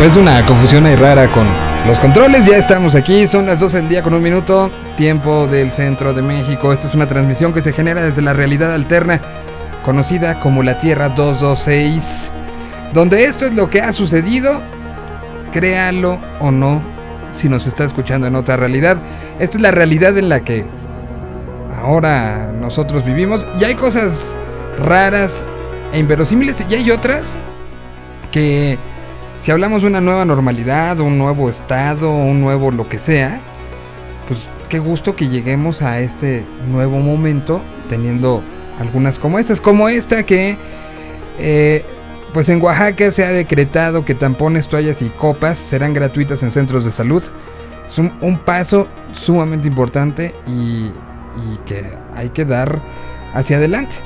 después de una confusión ahí rara con los controles, ya estamos aquí. Son las 12 del día con un minuto, tiempo del centro de México. Esta es una transmisión que se genera desde la realidad alterna, conocida como la Tierra 226, donde esto es lo que ha sucedido, créalo o no, si nos está escuchando en otra realidad. Esta es la realidad en la que ahora nosotros vivimos y hay cosas raras e inverosímiles y hay otras que si hablamos de una nueva normalidad, un nuevo estado, un nuevo lo que sea, pues qué gusto que lleguemos a este nuevo momento teniendo algunas como estas, como esta que eh, pues en Oaxaca se ha decretado que tampones, toallas y copas serán gratuitas en centros de salud. Es un, paso sumamente importante y, y, que hay que dar hacia adelante.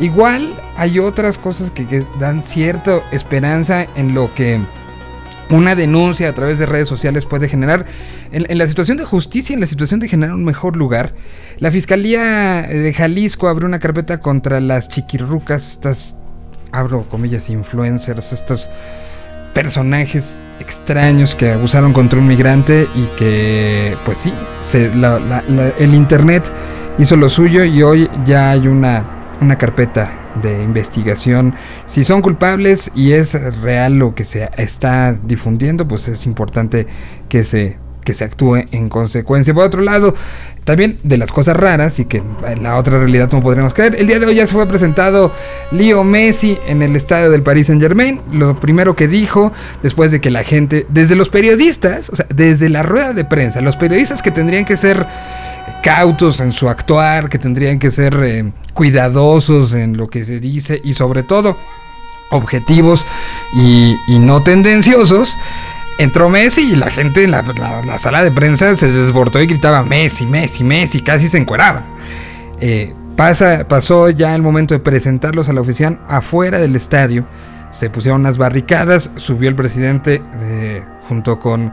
Igual hay otras cosas que, que dan cierta esperanza en lo que una denuncia a través de redes sociales puede generar, en, la situación de justicia, en la situación de generar un mejor lugar, la Fiscalía de Jalisco abrió una carpeta contra las chiquirrucas, estas, abro comillas, influencers, estos personajes extraños que abusaron contra un migrante y que, pues sí, el Internet hizo lo suyo y hoy ya hay una, una carpeta de investigación. Si son culpables y es real lo que se está difundiendo, pues es importante que se que se actúe en consecuencia. Por otro lado, también de las cosas raras y que en la otra realidad no podremos creer, el día de hoy ya se fue presentado Leo Messi en el estadio del Paris Saint Germain. Lo primero que dijo, después de que la gente, desde los periodistas, o sea, desde la rueda de prensa, los periodistas que tendrían que ser cautos en su actuar, que tendrían que ser eh, cuidadosos en lo que se dice y sobre todo objetivos y, no tendenciosos. Entró Messi y la gente en la, sala de prensa se desbordó y gritaba Messi, Messi, Messi, casi se encueraba. Eh, pasa, pasó ya el momento de presentarlos a la oficina afuera del estadio. Se pusieron unas barricadas, subió el presidente eh, junto con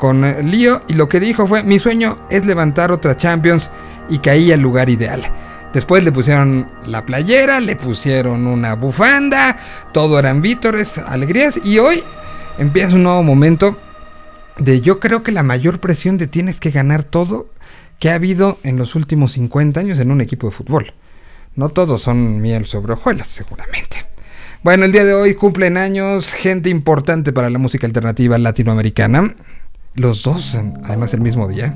con Lío y lo que dijo fue, mi sueño es levantar otra Champions y caí al lugar ideal. Después le pusieron la playera, le pusieron una bufanda, todo eran vítores, alegrías y hoy empieza un nuevo momento de yo creo que la mayor presión de tienes que ganar todo que ha habido en los últimos 50 años en un equipo de fútbol. No todos son miel sobre hojuelas, seguramente. Bueno, el día de hoy cumplen años gente importante para la música alternativa latinoamericana los dos, además el mismo día,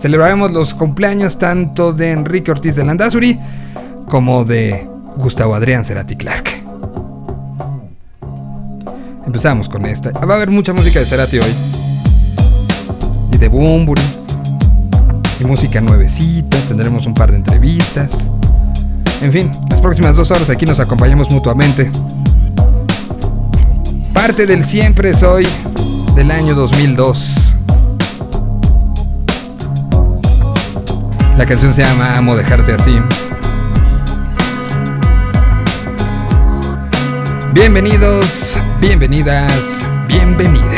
celebraremos los cumpleaños tanto de Enrique Ortiz de Landazuri como de Gustavo Adrián Cerati Clark. Empezamos con esta. Va a haber mucha música de Cerati hoy. Y de Bumburi. Y música nuevecita. Tendremos un par de entrevistas. En fin, las próximas dos horas aquí nos acompañamos mutuamente. Parte del siempre soy del año 2002. La canción se llama Amo dejarte así. Bienvenidos, bienvenidas, bienvenides.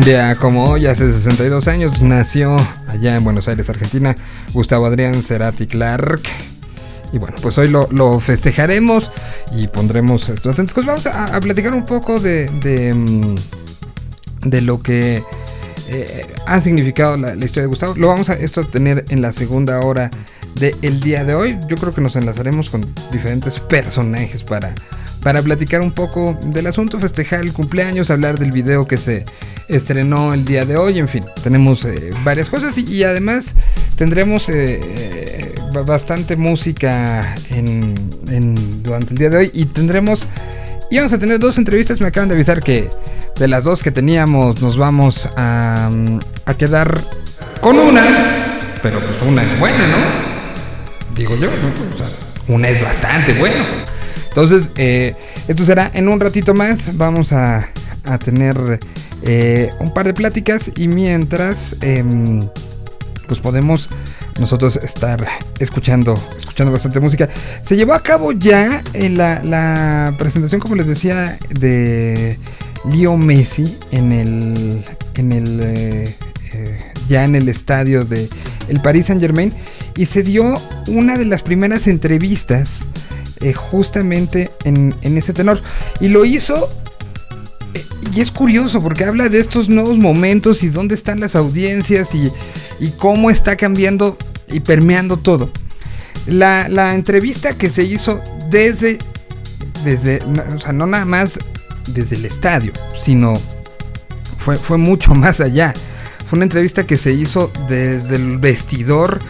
Un día como hoy, hace 62 años, nació allá en Buenos Aires, Argentina, Gustavo Adrián Cerati Clark. Y bueno, pues hoy lo, festejaremos y pondremos estos Pues vamos a, platicar un poco de, de, mm, lo que eh, ha significado la, historia de Gustavo. Lo vamos a esto tener en la segunda hora del día de hoy. Yo creo que nos enlazaremos con diferentes personajes para, para platicar un poco del asunto, festejar el cumpleaños, hablar del video que se estrenó el día de hoy. En fin, tenemos eh, varias cosas y, además tendremos eh, eh, bastante música en, durante el día de hoy y tendremos... Y vamos a tener dos entrevistas. Me acaban de avisar que de las dos que teníamos nos vamos a, a quedar con una. Pero pues una es buena, ¿no? Digo yo, una es bastante buena. Entonces, esto será en un ratito más. Vamos a, a tener eh, un par de pláticas y mientras em, pues podemos nosotros estar escuchando escuchando bastante música. Se llevó a cabo ya en la, presentación como les decía de Leo Messi en el en el eh, eh, ya en el estadio de el Paris Saint Germain y se dio una de las primeras entrevistas justamente en, en ese tenor. Y lo hizo y es curioso porque habla de estos nuevos momentos y dónde están las audiencias y, cómo está cambiando y permeando todo. La, entrevista que se hizo desde, desde, o sea, no nada más desde el estadio, sino fue, fue mucho más allá. Fue una entrevista que se hizo desde el vestidor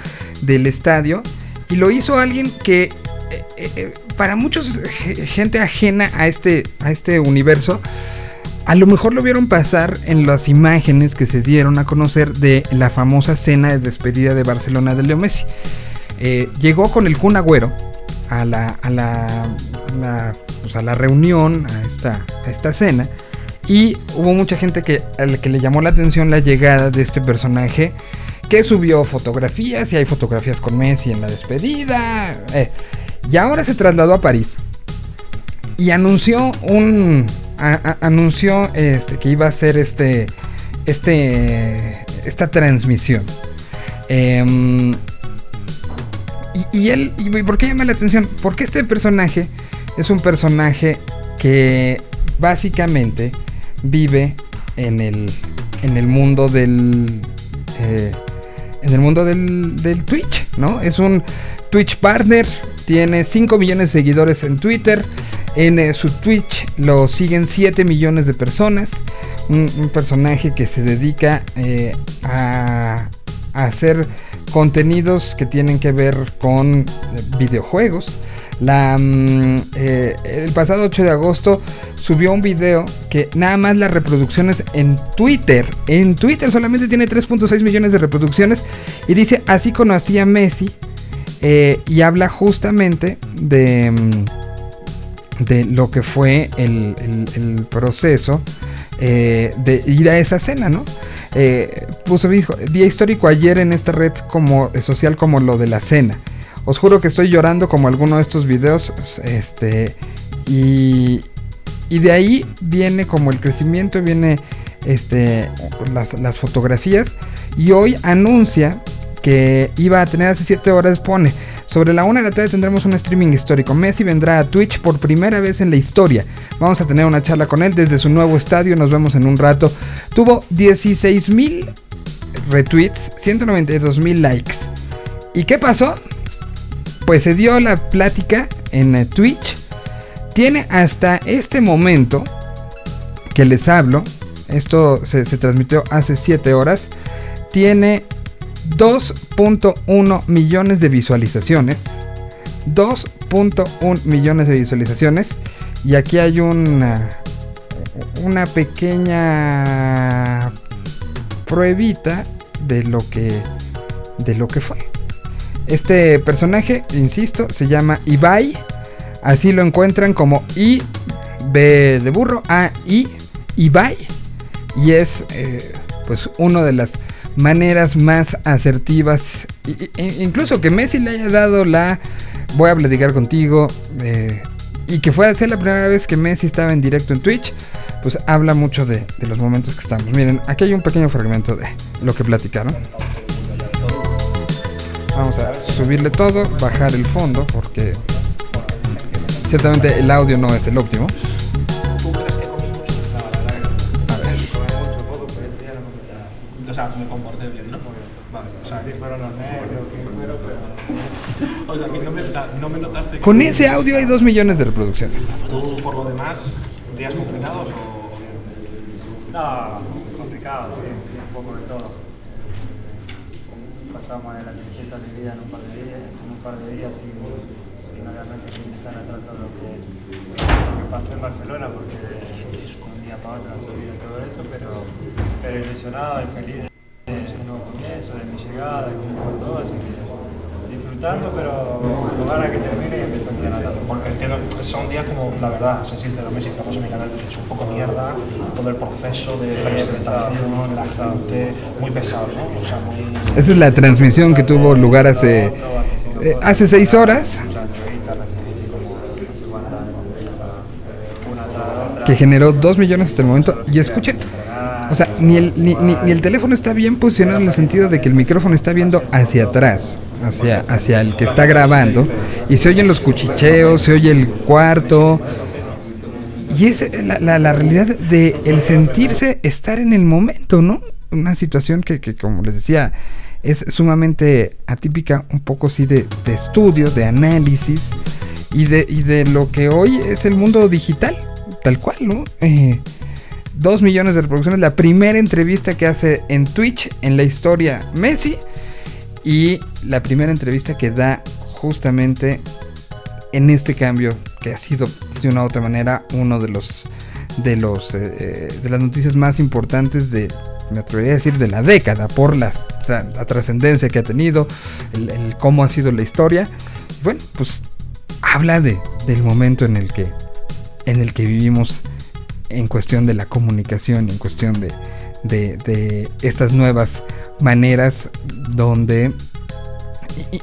del estadio y lo hizo alguien que eh, eh, eh, para muchos gente ajena a este, a este universo, a lo mejor lo vieron pasar en las imágenes que se dieron a conocer de la famosa cena de despedida de Barcelona de Leo Messi. Eh, llegó con el Kun Agüero a la, a la, pues a la, reunión, a esta, a esta cena, y hubo mucha gente que, que le llamó la atención la llegada de este personaje que subió fotografías y hay fotografías con Messi en la despedida. Eh, y ahora se trasladó a París y anunció un, anunció este, que iba a hacer este, este, esta transmisión. Em, y, él, y, ¿por qué llama la atención? Porque este personaje es un personaje que básicamente vive en el, en el mundo del, eh, en el mundo del, del Twitch, ¿no? Es un Twitch partner, tiene 5 millones de seguidores en Twitter. En eh, su Twitch lo siguen 7 millones de personas. Un, personaje que se dedica eh, a, hacer contenidos que tienen que ver con videojuegos. La, mm, eh, el pasado 8 de agosto subió un video que nada más las reproducciones en Twitter, en Twitter solamente tiene 3.6 millones de reproducciones y dice así conocí a Messi y habla justamente de... Mm, de lo que fue el, proceso eh, de ir a esa cena, ¿no? Eh, puso dijo, día histórico ayer en esta red como, eh, social como lo de la cena. Os juro que estoy llorando como alguno de estos videos. Este. Y, y de ahí viene como el crecimiento, viene este, las, las fotografías. Y hoy anuncia que iba a tener hace 7 horas, pone. Sobre la 1 de la tarde tendremos un streaming histórico. Messi vendrá a Twitch por primera vez en la historia. Vamos a tener una charla con él desde su nuevo estadio. Nos vemos en un rato. Tuvo 16 mil retweets, 192 mil likes. ¿Y qué pasó? Pues se dio la plática en eh, Twitch. Tiene hasta este momento que les hablo. Esto se, se transmitió hace 7 horas. Tiene 2.1 millones de visualizaciones. 2.1 millones de visualizaciones. Y aquí hay una, una pequeña pruebita de lo que de lo que fue. Este personaje, insisto, se llama Ibai. Así lo encuentran como I B de burro A I Ibai y es eh, pues una de las maneras más asertivas. Incluso que Messi le haya dado la voy a platicar contigo eh, y que fue a ser la primera vez que Messi estaba en directo en Twitch pues habla mucho de, de los momentos que estamos. Miren aquí hay un pequeño fragmento de lo que platicaron. Vamos a subirle todo bajar el fondo porque ciertamente el audio no es el óptimo sea, me comporté bien, ¿no? Vale, o sea, si fueron los nervios, pero... o sea, que no me, o sea, no me notaste... Que Con ese audio hay dos millones de reproducciones. ¿Tú, por lo demás, días complicados o...? No, complicado, sí, un poco de todo. Pasamos de la tristeza de vida en un par de días, en un par de días obviamente sin estar atrás de lo que, lo que pasó en Barcelona, porque de un día para otro han subido todo eso, pero, pero ilusionado y feliz de nuevo comienzo, de mi llegada, de cómo fue todo, así que disfrutando, pero ganas que termine y empezar a ganar. Porque entiendo, son días como, la verdad, soy sincero, Messi, estamos en mi canal, he hecho un poco mierda, todo el proceso de presentación, la gente, muy pesado, ¿no? O sea, muy... Esa es la transmisión que tuvo lugar hace, eh, hace seis horas, que generó dos millones hasta el momento. Y escuchen, o sea, ni el, ni, ni- el teléfono está bien posicionado en el sentido de que el micrófono está viendo hacia atrás, hacia, hacia el que está grabando. Y se oyen los cuchicheos, se oye el cuarto. Y es la, la- la realidad de el sentirse estar en el momento, ¿no? Una situación que, que, como les decía, es sumamente atípica, un poco sí de, de estudio, de análisis y de, y de lo que hoy es el mundo digital, tal cual, ¿no? Eh, dos millones de reproducciones, la primera entrevista que hace en Twitch en la historia Messi y la primera entrevista que da justamente en este cambio que ha sido de una u otra manera uno de los de los eh, eh, de las noticias más importantes de me atrevería a decir de la década por tra- la trascendencia que ha tenido el, el cómo ha sido la historia. Bueno pues habla de del momento en el que en el que vivimos en cuestión de la comunicación en cuestión de, de, estas nuevas maneras donde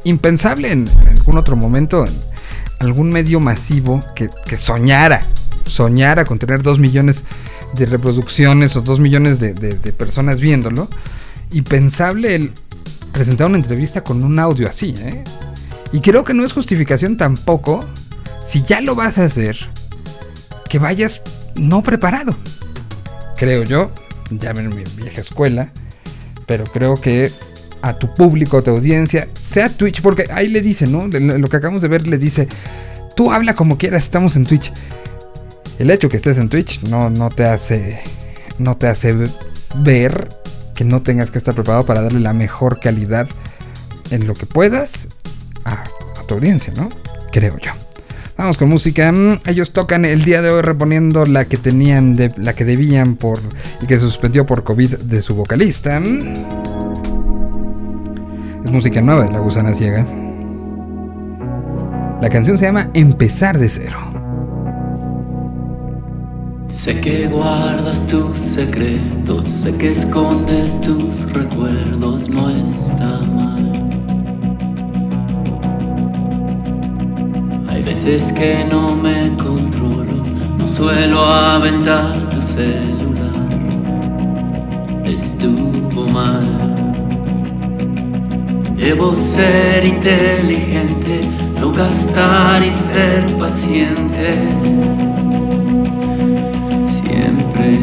impensable en algún otro momento en algún medio masivo que, que soñara soñara con tener dos millones de reproducciones o dos millones de, de- personas viéndolo impensable el presentar una entrevista con un audio así ¿eh? y creo que no es justificación tampoco si ya lo vas a hacer que vayas no preparado creo yo ya en mi vieja escuela pero creo que a tu público, a tu audiencia, sea Twitch, porque ahí le dice, ¿no? Lo que acabamos de ver le dice, tú habla como quieras, estamos en Twitch. El hecho que estés en Twitch no, no te hace no te hace ver que no tengas que estar preparado para darle la mejor calidad en lo que puedas a, a tu audiencia, ¿no? Creo yo. Vamos con música. Mm, ellos tocan el día de hoy reponiendo la que tenían, de, la que debían por y que se suspendió por COVID de su vocalista. Mm. Es música nueva de La Gusana Ciega. La canción se llama Empezar de cero. Sé que guardas tus secretos, sé que escondes tus recuerdos, no está mal. Veces que no me controlo, no suelo aventar tu celular. Estuvo mal. Debo ser inteligente, no gastar y ser paciente siempre.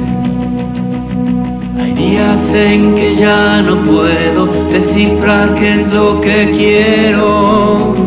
Hay días en que ya no puedo descifrar qué es lo que quiero.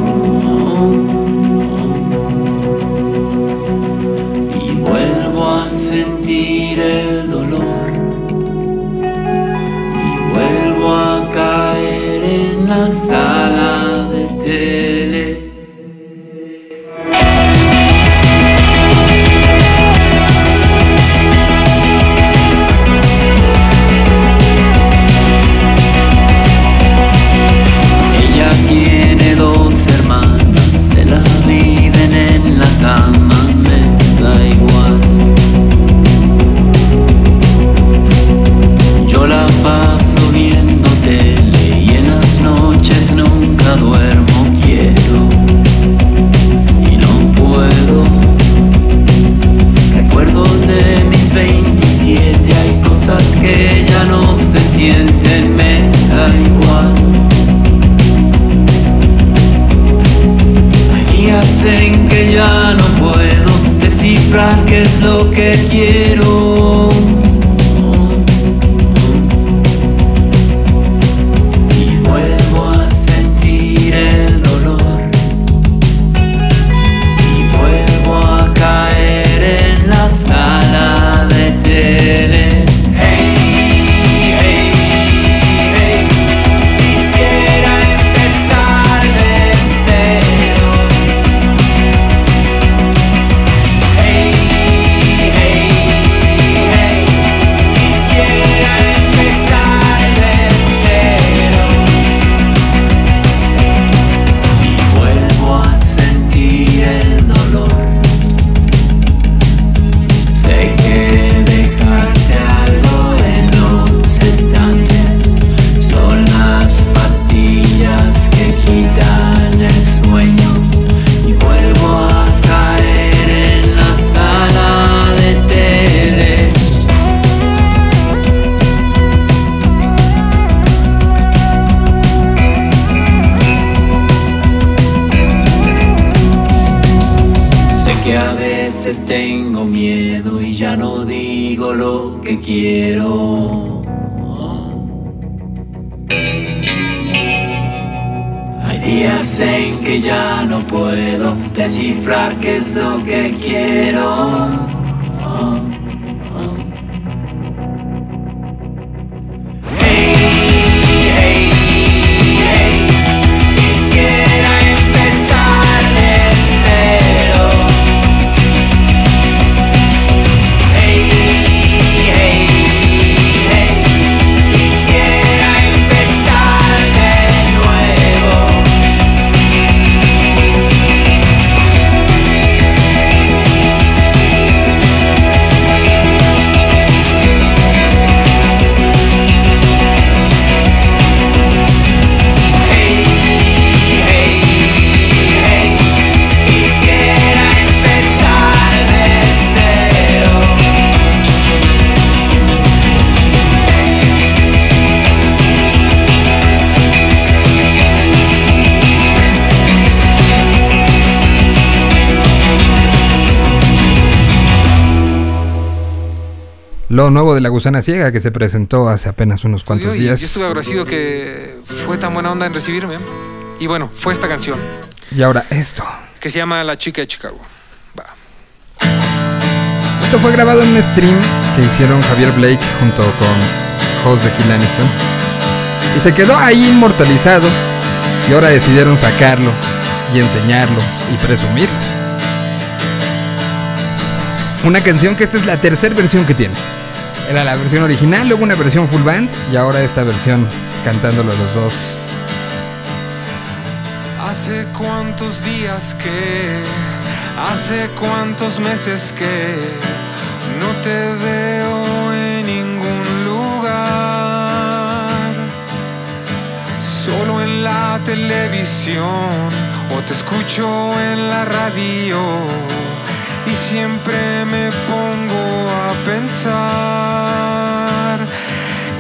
Quiero. Lo nuevo de La Gusana Ciega que se presentó hace apenas unos cuantos días. Yo estuve agradecido que fue tan buena onda en recibirme. Y bueno, fue esta canción Y ahora esto. que se llama La chica de Chicago. Va. Esto fue grabado en un stream que hicieron Javier Blake junto con host de Kill Aniston. Y se quedó ahí inmortalizado. Y ahora decidieron sacarlo y enseñarlo y presumir. Una canción que esta es la tercera versión que tiene. Era la versión original, luego una versión full band y ahora esta versión cantándolo los dos. Hace cuántos días que, hace cuántos meses que no te veo en ningún lugar. Solo en la televisión o te escucho en la radio y siempre me pongo a pensar.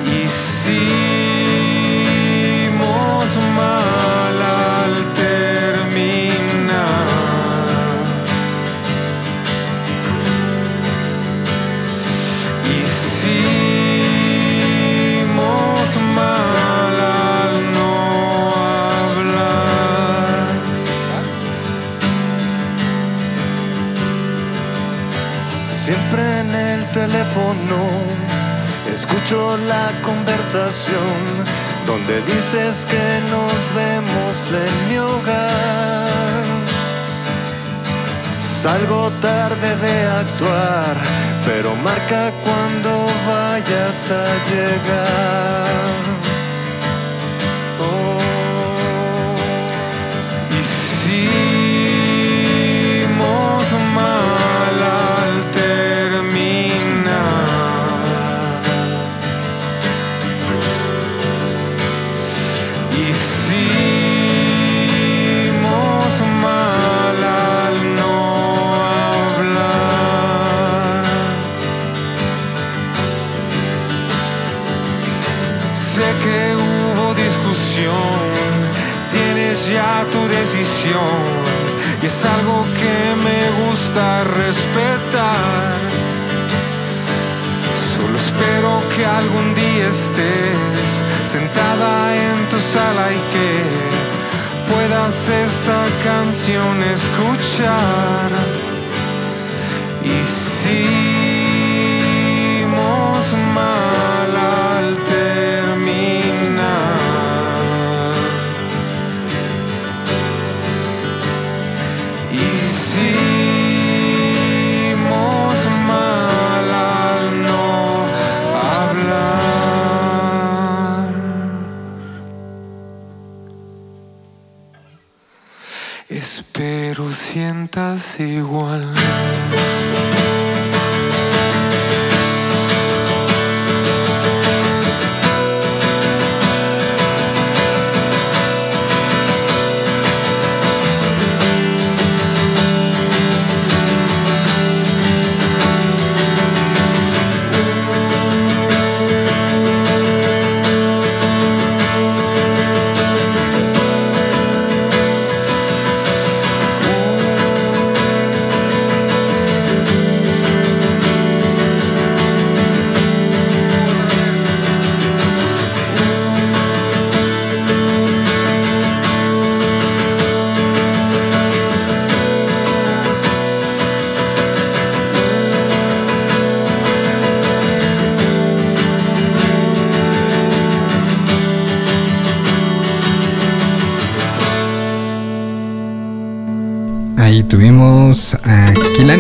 Hicimos mal al escucho la conversación donde dices que nos vemos en mi hogar. Salgo tarde de actuar, pero marca cuando vayas a llegar. Oh. Y es algo que me gusta respetar. Solo espero que algún día estés sentada en tu sala y que puedas esta canción escuchar. Hicimos igual.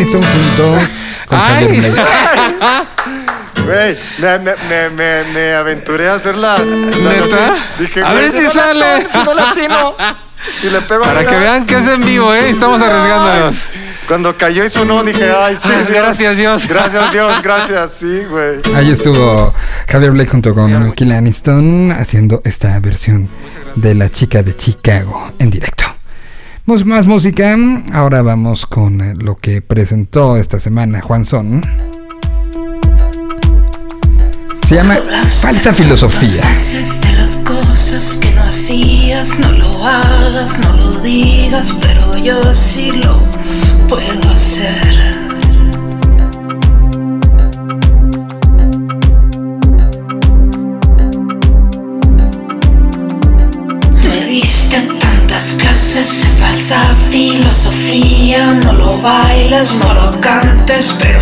A Kilani Stone junto con Ay. Javier Blake. Güey, me, me, me, me, me aventuré a hacer la. la- ¿Neta? Dije, A ver si no sale. latino, no latino. Y le pego Para que vean que es en vivo, ¿eh? Estamos arriesgándonos. Cuando cayó y sonó, dije, ay, sí. Ah, Dios. gracias, Dios. Gracias, Dios, gracias, sí, güey. Ahí estuvo Javier Blake junto con Kilani Stone haciendo esta versión de La chica de Chicago en directo. Más música, ahora vamos con eh, lo que presentó esta semana Juan Son. Se llama Falsa Filosofía. De las cosas que no hacías, no lo hagas, no lo digas, pero yo sí lo puedo hacer. Cantes,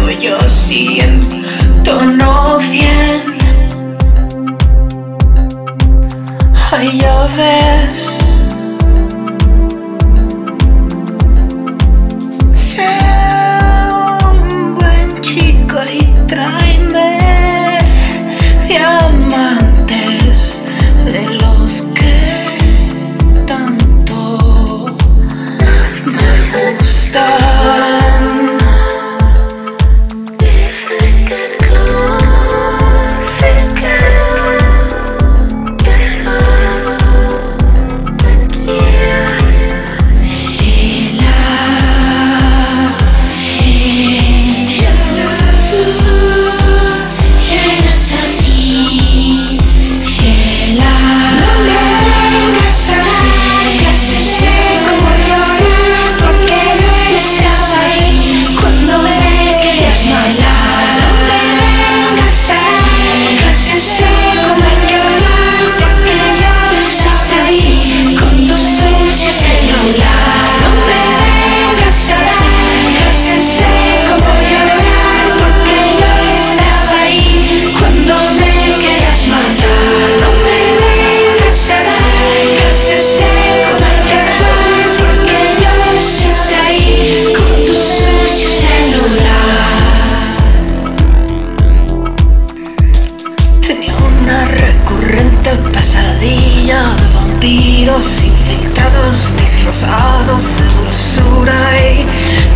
pesadilla de vampiros infiltrados, disfrazados de dulzura y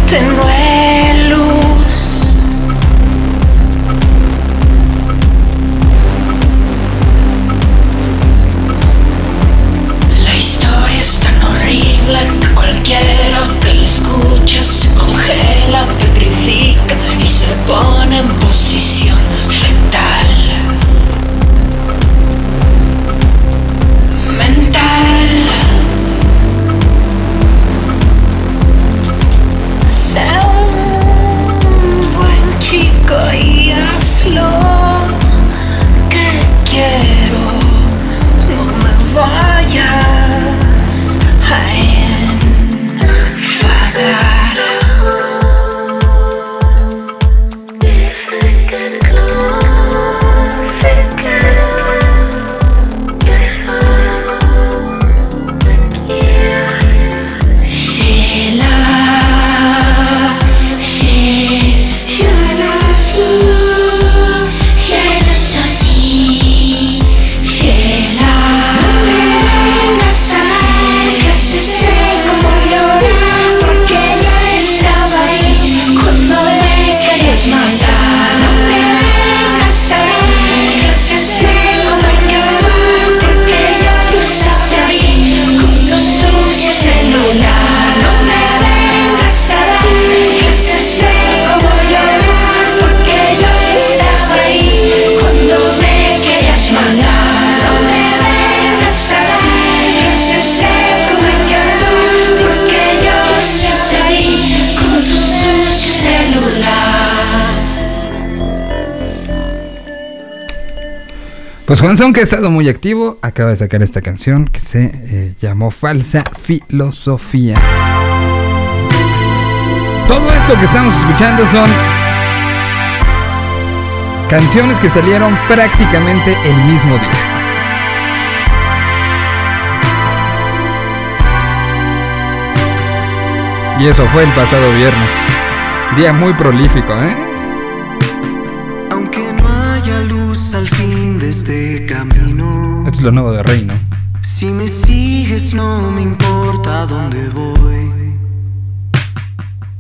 tenue luz. Pues Juanzón, que ha estado muy activo, acaba de sacar esta canción que se eh, llamó Falsa Filosofía. Todo esto que estamos escuchando son canciones que salieron prácticamente el mismo día. Y eso fue el pasado viernes. Día muy prolífico, ¿eh? Al fin de este camino, Esto es lo nuevo de Reino. si me sigues no me importa dónde voy.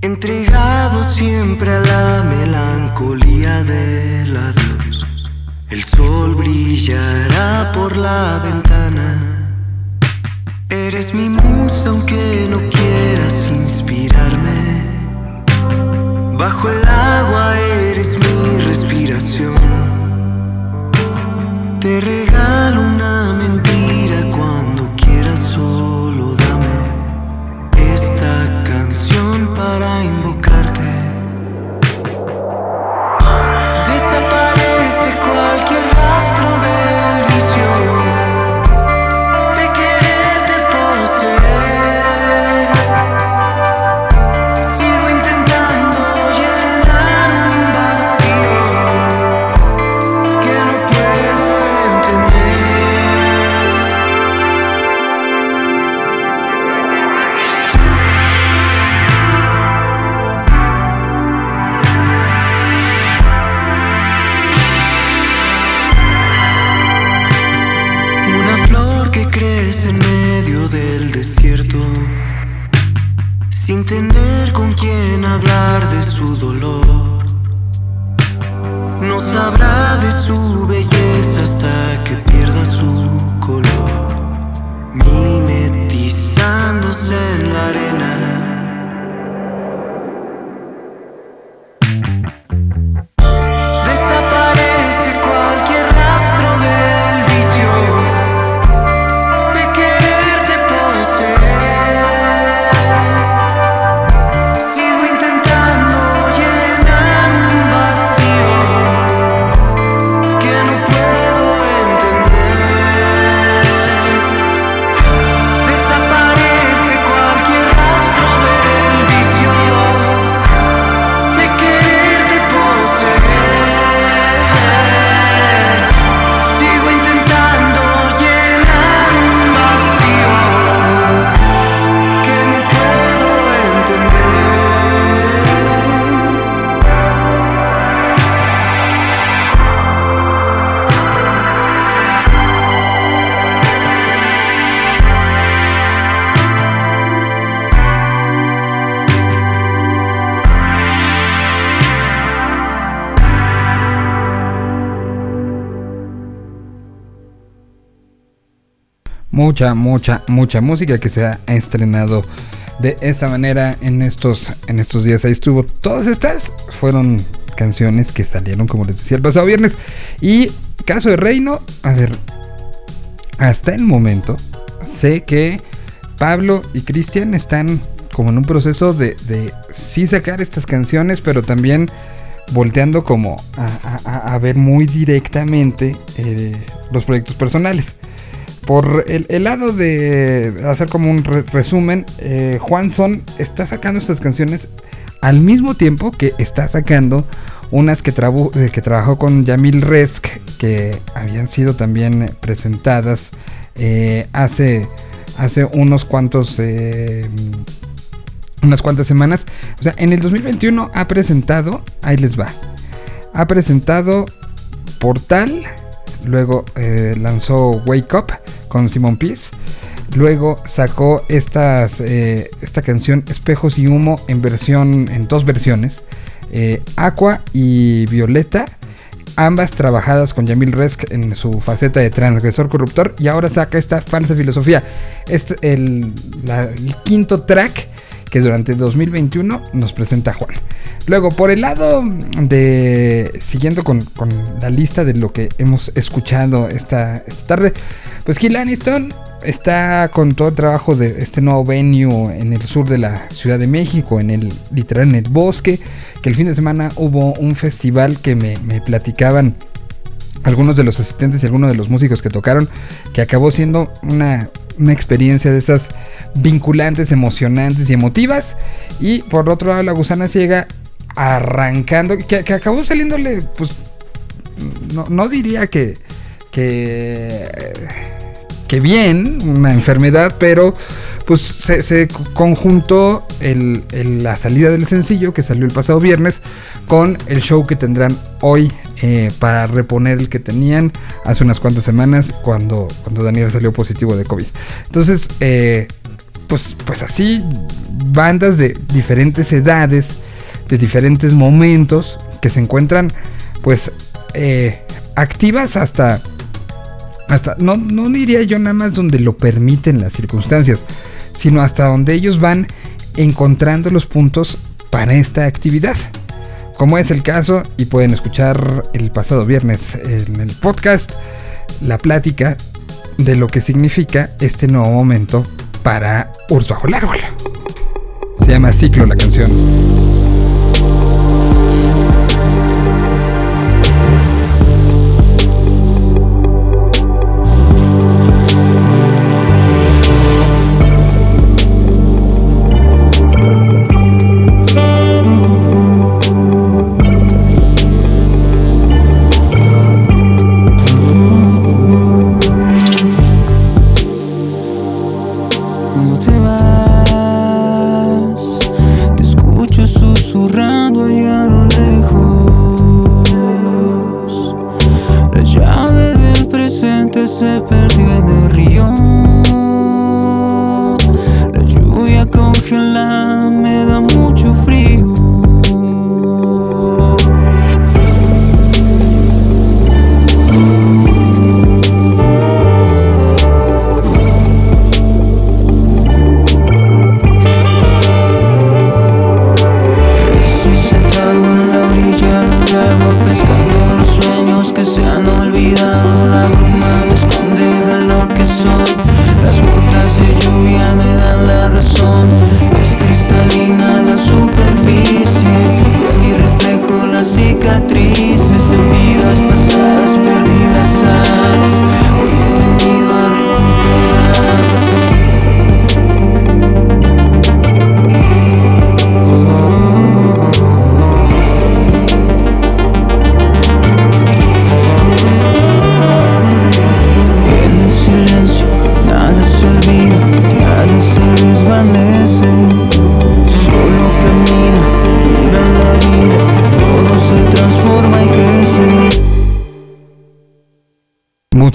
Entregado siempre a la melancolía del adiós. El sol brillará por la ventana. Eres mi musa aunque no quieras inspirarme. Bajo el agua eres mi respiración. Te regalo una sabrá de su belleza hasta que pierda su color, Mucha, mucha, mucha música que se ha estrenado de esta manera en estos, en estos días. Ahí estuvo. Todas estas fueron canciones que salieron, como les decía, el pasado viernes. Y caso de Reino, a ver, hasta el momento sé que Pablo y Cristian están como en un proceso de, de sí sacar estas canciones, pero también volteando como a, a- ver muy directamente eh, los proyectos personales. Por el, lado de hacer como un re- resumen, eh, Juanson está sacando estas canciones al mismo tiempo que está sacando unas que, eh, que trabajó con Yamil Resk, que habían sido también presentadas eh, hace, hace unos cuantos... eh, unas cuantas semanas. O sea, en el 2021 ha presentado, ahí les va, ha presentado Portal, luego eh, lanzó Wake Up con Simon Peace, luego sacó eh, esta canción Espejos y Humo en versión, en dos versiones, eh, Aqua y Violeta. Ambas trabajadas con Yamil Resk en su faceta de transgresor corruptor. Y ahora saca esta falsa filosofía. Es la- el quinto track que durante 2021 nos presenta Juan. Luego, por el lado de. Siguiendo con, con la lista de lo que hemos escuchado esta, tarde, pues Kill Aniston está con todo el trabajo de este nuevo venue en el sur de la Ciudad de México, en el literal en el bosque. Que el fin de semana hubo un festival que me, me platicaban algunos de los asistentes y algunos de los músicos que tocaron, que acabó siendo una, una experiencia de esas vinculantes, emocionantes y emotivas. Y por otro lado, la gusana ciega arrancando, que, que acabó saliéndole, pues, no, no diría que, que, que bien, una enfermedad, pero pues se, conjuntó el- la salida del sencillo que salió el pasado viernes con el show que tendrán hoy eh, para reponer el que tenían hace unas cuantas semanas cuando, cuando Daniel salió positivo de COVID. Entonces, eh, pues, pues así, bandas de diferentes edades, de diferentes momentos, que se encuentran pues eh, activas hasta hasta no, no diría yo nada más donde lo permiten las circunstancias, sino hasta donde ellos van encontrando los puntos para esta actividad. Como es el caso, y pueden escuchar el pasado viernes en el podcast, la plática de lo que significa este nuevo momento para Urs Bajo el Árbol. Se llama Ciclo la canción.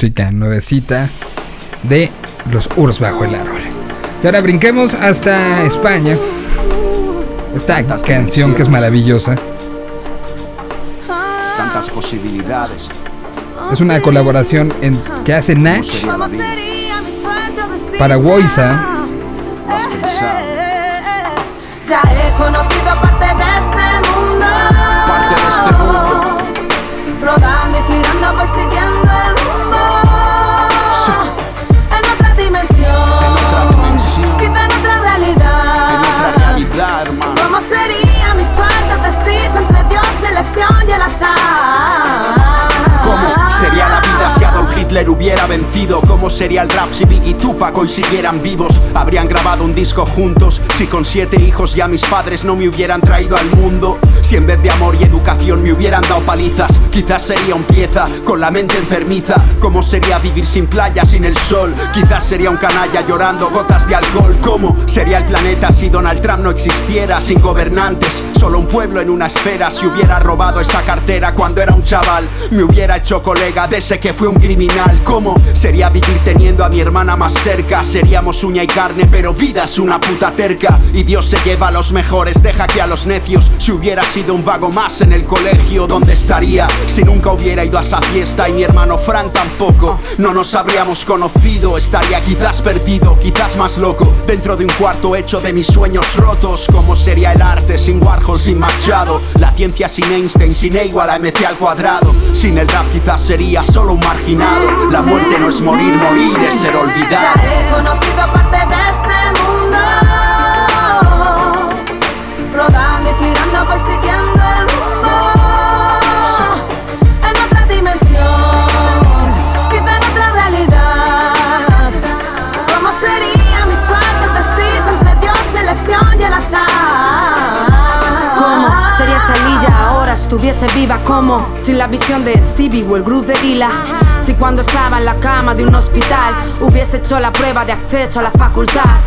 Música nuevecita de los Urs bajo el árbol. Y ahora brinquemos hasta España. Esta canción que es maravillosa. Tantas posibilidades. Es una colaboración en, que hace ¿Cómo Nach sería la vida? para Woiza. ¿Lo has pensado? Ya he conocido parte de este mundo. Parte de este mundo. Rodando y girando, voy Hitler hubiera vencido? ¿Cómo sería el rap si Biggie y Tupac hoy siguieran vivos? ¿Habrían grabado un disco juntos? Si con siete hijos ya mis padres no me hubieran traído al mundo Si en vez de amor y educación me hubieran dado palizas Quizás sería un pieza con la mente enfermiza ¿Cómo sería vivir sin playa, sin el sol? Quizás sería un canalla llorando gotas de alcohol ¿Cómo sería el planeta si Donald Trump no existiera? Sin gobernantes, solo un pueblo en una esfera Si hubiera robado esa cartera cuando era un chaval Me hubiera hecho colega de ese que fue un criminal ¿Cómo sería vivir teniendo a mi hermana más cerca? Seríamos uña y carne pero vida es una puta terca Y Dios se lleva a los mejores, deja que a los necios Si hubiera sido un vago más en el colegio ¿Dónde estaría? Si nunca hubiera ido a esa fiesta y mi hermano Fran tampoco No nos habríamos conocido, estaría quizás perdido, quizás más loco. Dentro de un cuarto hecho de mis sueños rotos ¿Cómo sería el arte sin Warhol, sin Machado? La ciencia sin Einstein, sin E igual a MC al cuadrado. Sin el rap quizás sería solo un marginado. La muerte no es morir, morir es ser olvidado. He conocido parte de este como sin la visión de Stevie o el groove de Dila. Si cuando estaba en la cama de un hospital hubiese hecho la prueba de acceso a la facultad.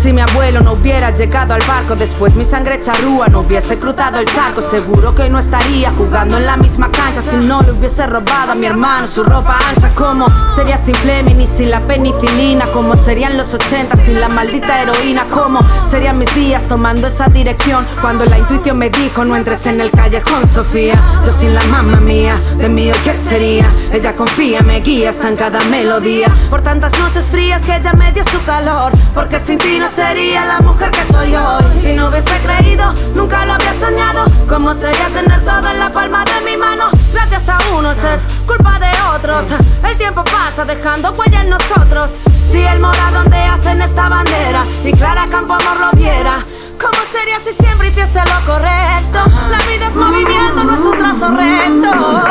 Si mi abuelo no hubiera llegado al barco después mi sangre charrúa no hubiese cruzado el charco. Seguro que no estaría jugando en la misma cancha si no le hubiese robado a mi hermano su ropa ancha. Como sería sin Fleming y sin la penicilina como serían los 80 sin la maldita heroína como serían mis días tomando esa dirección cuando la intuición me dijo no entres en el callejón Sofía. Yo sin la mamá mía de mí qué sería ella confía me guía hasta en cada melodía. Por tantas noches frías que ella me dio su calor porque sin ti no sería la mujer que soy hoy. Si no hubiese creído, nunca lo habría soñado. ¿Cómo sería tener todo en la palma de mi mano? Gracias a unos es culpa de otros. El tiempo pasa dejando huella en nosotros. Si el mora donde hacen esta bandera y Clara Campo Amor lo viera. ¿Cómo sería si siempre hiciese lo correcto? La vida es movimiento, no es un trazo recto.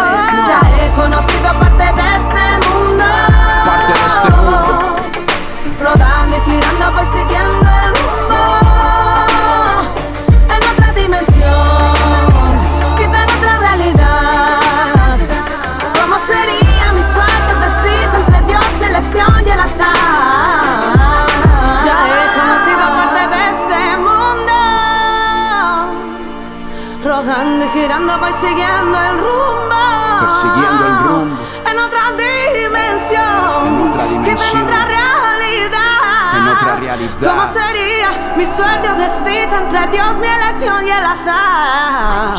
Ya he conocido parte de este mundo. Parte de este mundo. Rodando y girando, pues siguiendo el rumbo En otra dimensión, quizá en otra realidad. ¿Cómo sería mi suerte, desdicha entre Dios, mi elección y el azar? Ya he conocido parte de este mundo. Rodando y girando, voy siguiendo el rumbo. Persiguiendo ¿Cómo sería mi suerte o desdicha entre Dios, mi elección y el azar?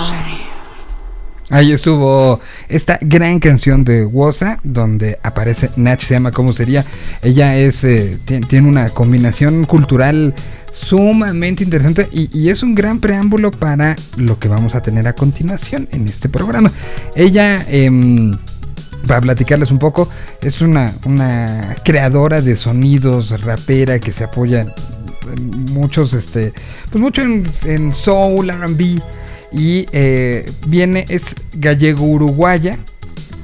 Ahí estuvo esta gran canción de Woza, donde aparece Nach, se llama ¿Cómo sería? Ella es eh, ti- tiene una combinación cultural sumamente interesante y, y es un gran preámbulo para lo que vamos a tener a continuación en este programa. Ella, em, para platicarles un poco, es una, una creadora de sonidos, rapera que se apoya muchos, este, pues mucho en, en soul, R&B y eh, viene, es gallego-uruguaya,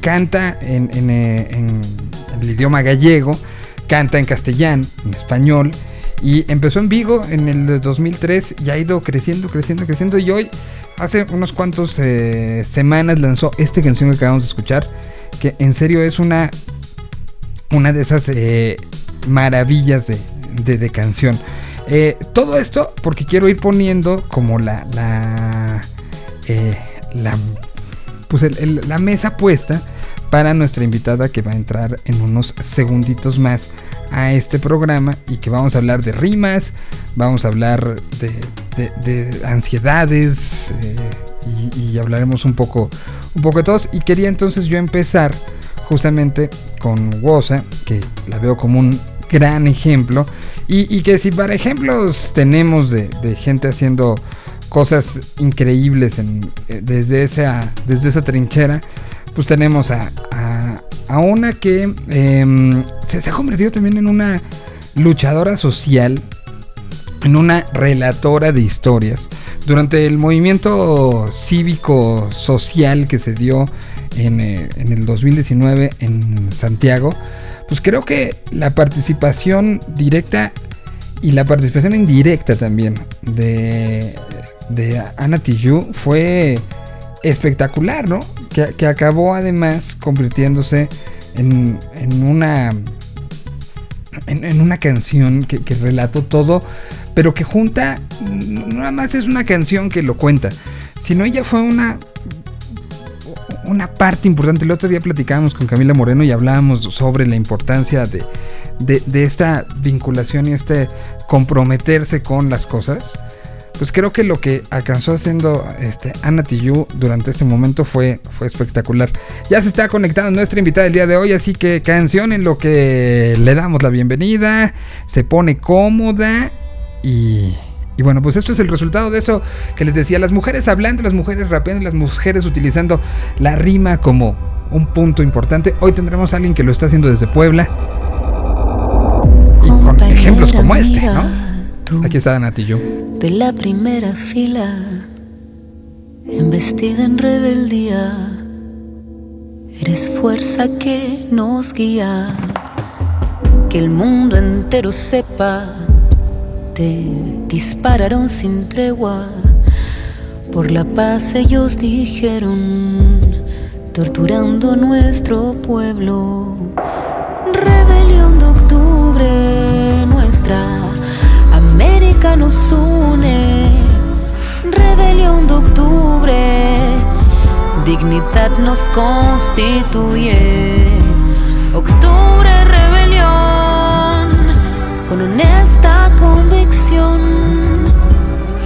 canta en, en, eh, en el idioma gallego, canta en castellano, en español, y empezó en Vigo en el 2003 y ha ido creciendo, creciendo, creciendo, y hoy, hace unos cuantos eh, semanas lanzó esta canción que acabamos de escuchar, que en serio es una, una de esas eh, maravillas de, de- canción. Eh, todo esto porque quiero ir poniendo como la, la, eh, la, pues la mesa puesta para nuestra invitada que va a entrar en unos segunditos más a este programa y que vamos a hablar de rimas, vamos a hablar de, de- de ansiedades y, hablaremos un poco, un poco de todos. Y quería entonces yo empezar justamente con Woza, que la veo como un gran ejemplo. Y, que si para ejemplos tenemos de, gente haciendo cosas increíbles eh, desde, esa, desde esa trinchera, pues tenemos a, a- una que em, se ha convertido también en una luchadora social, en una relatora de historias. Durante el movimiento cívico social que se dio en, eh, en el 2019 en Santiago, pues creo que la participación directa y la participación indirecta también de, de Ana Tijoux fue espectacular, ¿no? Que, que acabó además convirtiéndose en, en una en, una canción que relató todo, pero que junta, no nada más es una canción que lo cuenta, sino ella fue una una parte importante. El otro día platicábamos con Camila Moreno y hablábamos sobre la importancia de, de, esta vinculación y este comprometerse con las cosas. Pues creo que lo que alcanzó haciendo este, Ana Tijoux durante ese momento fue, fue espectacular. Ya se está conectando nuestra invitada el día de hoy, así que canción en lo que le damos la bienvenida, se pone cómoda y, y bueno, pues esto es el resultado de eso que les decía, las mujeres hablando, las mujeres rapeando, las mujeres utilizando la rima como un punto importante. Hoy tendremos a alguien que lo está haciendo desde Puebla y con ejemplos como este, ¿no? Aquí está Tijoux. de la primera fila, embestida en rebeldía. Eres fuerza que nos guía, que el mundo entero sepa. Dispararon sin tregua, por la paz ellos dijeron, torturando nuestro pueblo. Rebelión de octubre, nuestra América nos une. Rebelión de octubre, dignidad nos constituye. Octubre, con honesta convicción.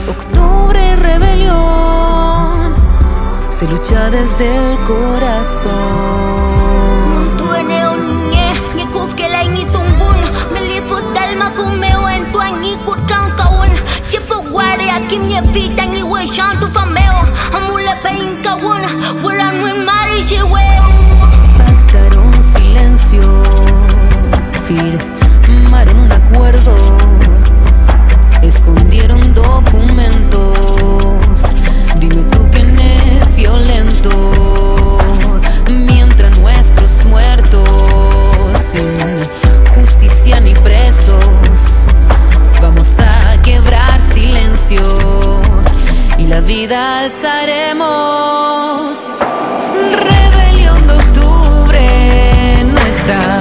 Octubre, rebelión, se lucha desde el corazón. Vita ni we shantu fameo. Amule peinka mari Pactaron silencio, firmaron un acuerdo, escondieron documentos. Dime tú quién es violento, mientras nuestros muertos sin justicia ni presos. Vamos a quebrar silencio y la vida alzaremos. Rebelión de octubre, nuestra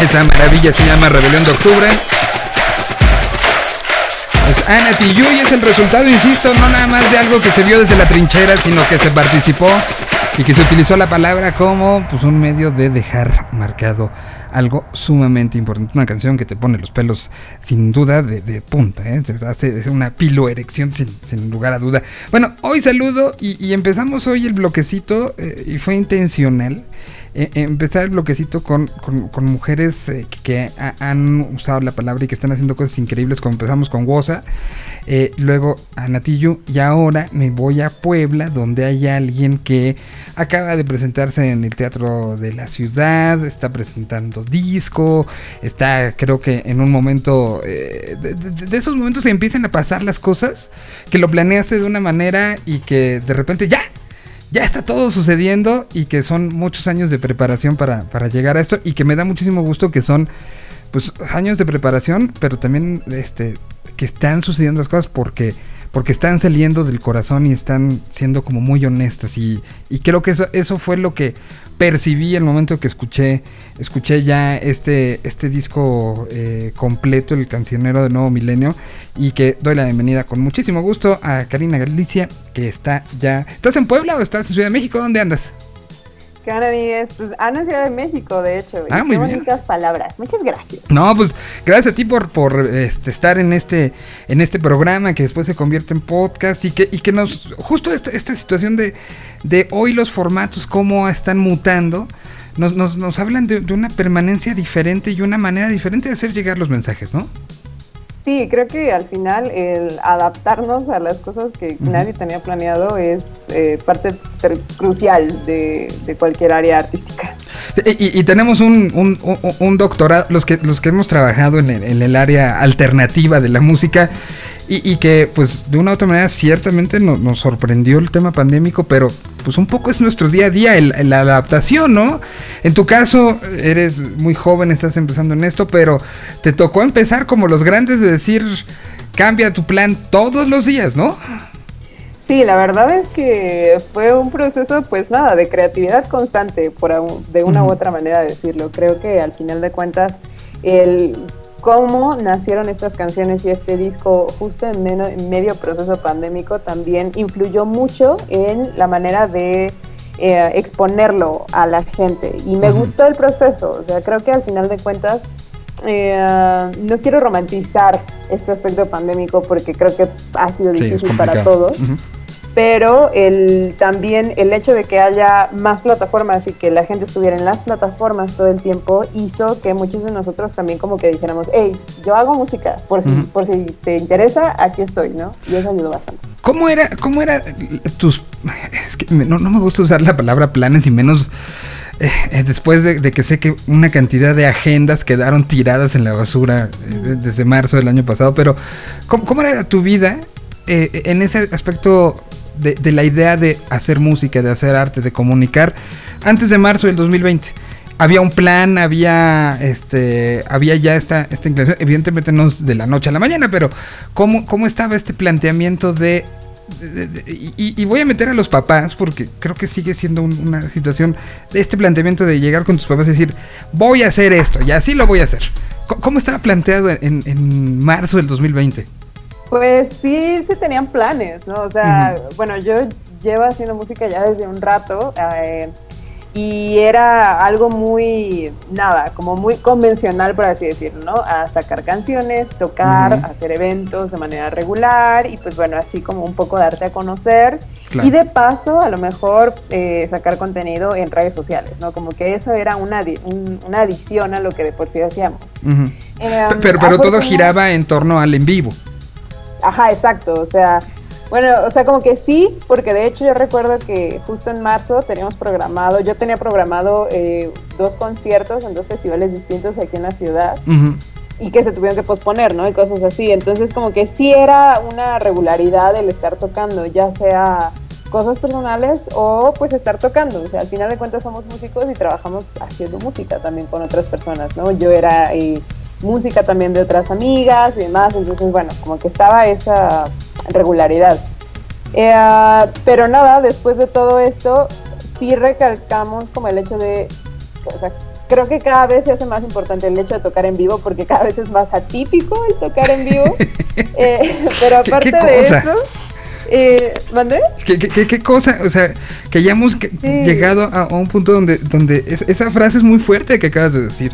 Esa maravilla se llama Rebelión de Octubre. Es Ana Tijoux y es el resultado, insisto, no nada más de algo que se vio desde la trinchera, sino que se participó y que se utilizó la palabra como pues, un medio de dejar marcado algo sumamente importante. Una canción que te pone los pelos sin duda de, punta, ¿eh? Se hace una piloerección sin, sin lugar a duda. Bueno, hoy saludo y, y empezamos hoy el bloquecito eh, y fue intencional. Eh, empezar el bloquecito con, con- mujeres eh, que, que ha- han usado la palabra y que están haciendo cosas increíbles, como empezamos con Goza, eh, luego a Natillo y ahora me voy a Puebla, donde hay alguien que acaba de presentarse en el Teatro de la Ciudad, está presentando disco, está creo que en un momento, de- de esos momentos se empiezan a pasar las cosas, que lo planeaste de una manera y que de repente ya, ya está todo sucediendo y que son muchos años de preparación para, para llegar a esto y que me da muchísimo gusto que son pues años de preparación, pero también este que están sucediendo las cosas porque porque están saliendo del corazón y están siendo como muy honestas y, y creo que eso eso fue lo que percibí el momento que escuché escuché ya este este disco eh, completo el cancionero de nuevo milenio y que doy la bienvenida con muchísimo gusto a Karina Galicia que está ya estás en Puebla o estás en Ciudad de México dónde andas ¿Qué onda, amigues? Pues ando en Ciudad de México, de hecho. Ah, muy qué bien. bonitas palabras. Muchas gracias. No, pues gracias a ti por, por este, estar en este, en este programa que después se convierte en podcast y que, y que nos, justo esta, esta situación de, de hoy los formatos, cómo están mutando, nos, nos, nos hablan de, de una permanencia diferente y una manera diferente de hacer llegar los mensajes, ¿no? Sí, creo que al final el adaptarnos a las cosas que nadie tenía planeado es eh, parte crucial de, de cualquier área artística. Y, y tenemos un, un- un- un doctorado, los que, los que hemos trabajado en el, en el área alternativa de la música y, y que pues de una u otra manera ciertamente no- nos sorprendió el tema pandémico, pero pues un poco es nuestro día a día, el- la adaptación, ¿no? En tu caso, eres muy joven, estás empezando en esto, pero te tocó empezar como los grandes de decir, cambia tu plan todos los días, ¿no? Sí, la verdad es que fue un proceso, pues nada, de creatividad constante, por de una u otra manera de decirlo. Creo que al final de cuentas, el cómo nacieron estas canciones y este disco justo en, meno- en medio proceso pandémico también influyó mucho en la manera de eh, exponerlo a la gente. Y me gustó el proceso, o sea, creo que al final de cuentas eh, no quiero romantizar este aspecto pandémico porque creo que ha sido Sí, difícil para todos Ujú. Pero el, también el hecho de que haya más plataformas y que la gente estuviera en las plataformas todo el tiempo hizo que muchos de nosotros también como que dijéramos, hey, yo hago música, por si, por si te interesa, aquí estoy, ¿no? Y eso ayudó bastante. ¿Cómo era, cómo era tus... Es que no, no me gusta usar la palabra planes y menos eh, eh, después de, de que sé que una cantidad de agendas quedaron tiradas en la basura eh, de- desde marzo del año pasado, pero ¿cómo, cómo era tu vida eh, en ese aspecto de, la idea de hacer música, de hacer arte, de comunicar antes de marzo del 2020? Había un plan, había este, había ya esta, esta inclinación, evidentemente no es de la noche a la mañana, pero ¿cómo, cómo estaba este planteamiento de y, voy a meter a los papás porque creo que sigue siendo un- una situación de este planteamiento de llegar con tus papás y decir voy a hacer esto y así lo voy a hacer. ¿Cómo estaba planteado en, en marzo del 2020? Pues sí, se tenían planes, ¿no? O sea, bueno, yo llevo haciendo música ya desde un rato eh, y era algo muy, nada, como muy convencional, por así decirlo, ¿no? A sacar canciones, tocar, hacer eventos de manera regular y pues bueno, así como un poco darte a conocer Claro. y de paso a lo mejor eh, sacar contenido en redes sociales, ¿no? Como que eso era una, un- una adición a lo que de por sí hacíamos. Eh, Pe- pero pero todo giraba en torno al en vivo. Ajá, exacto. O sea, bueno, o sea, como que sí, porque de hecho yo recuerdo que justo en marzo teníamos programado, yo tenía programado eh, dos conciertos en dos festivales distintos aquí en la ciudad y que se tuvieron que posponer, ¿no? Y cosas así. Entonces, como que sí era una regularidad el estar tocando, ya sea cosas personales o pues estar tocando. O sea, al final de cuentas somos músicos y trabajamos haciendo música también con otras personas, ¿no? Yo era eh, música también de otras amigas y demás, entonces, bueno, como que estaba esa regularidad. Eh, pero nada, después de todo esto, sí recalcamos como el hecho de, o sea, creo que cada vez se hace más importante el hecho de tocar en vivo porque cada vez es más atípico el tocar en vivo. Eh, pero ¿Qué- aparte de eso, eh, ¿mandé? ¿Qué, qué, qué- qué cosa? O sea, que hayamos Sí. llegado a, a un punto donde, donde es- esa frase es muy fuerte que acabas de decir.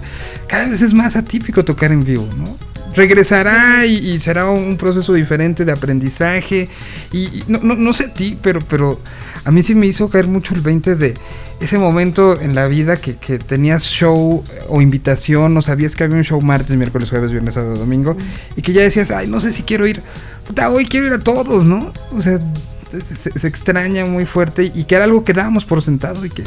Cada vez es más atípico tocar en vivo, ¿no? Regresará y, y será un proceso diferente de aprendizaje. Y, y no, no, no sé a ti, pero, pero a mí sí me hizo caer mucho el 20 de ese momento en la vida que, que tenías show eh, o invitación, o sabías que había un show martes, miércoles, jueves, viernes, sábado, domingo, y que ya decías, ay, no sé si quiero ir, puta, hoy quiero ir a todos, ¿no? O sea, se, se extraña muy fuerte y que era algo que dábamos por sentado y que,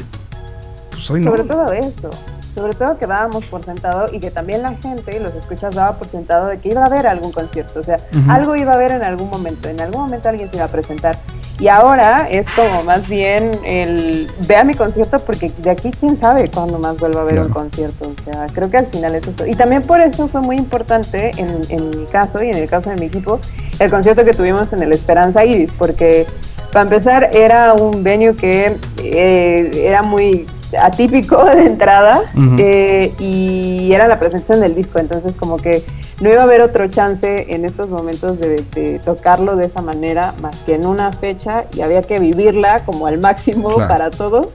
pues hoy no. Sobre todo eso, sobre todo que dábamos por sentado y que también la gente, los escuchas, daba por sentado de que iba a haber algún concierto, o sea, algo iba a haber en algún momento, en algún momento alguien se iba a presentar. Y ahora es como más bien el ve a mi concierto porque de aquí quién sabe cuándo más vuelva a haber un concierto. O sea, creo que al final es eso. Y también por eso fue muy importante en, en mi caso y en el caso de mi equipo el concierto que tuvimos en el Esperanza Iris, porque para empezar era un venue que eh, era muy atípico de entrada eh, y era la presentación del disco, entonces como que no iba a haber otro chance en estos momentos de, de tocarlo de esa manera más que en una fecha y había que vivirla como al máximo Claro. para todos.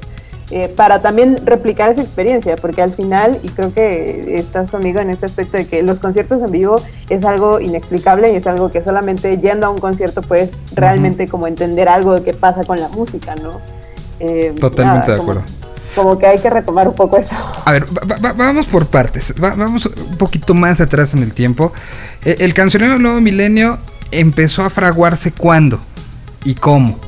eh, para también replicar esa experiencia, porque al final, y creo que estás conmigo en este aspecto de que los conciertos en vivo es algo inexplicable y es algo que solamente yendo a un concierto puedes realmente como entender algo de qué pasa con la música, ¿no? Eh, Totalmente de acuerdo. como que hay que retomar un poco eso. A ver, va- va- vamos por partes. Va- vamos un poquito más atrás en el tiempo. Eh, el cancionero nuevo milenio empezó a fraguarse cuándo y cómo.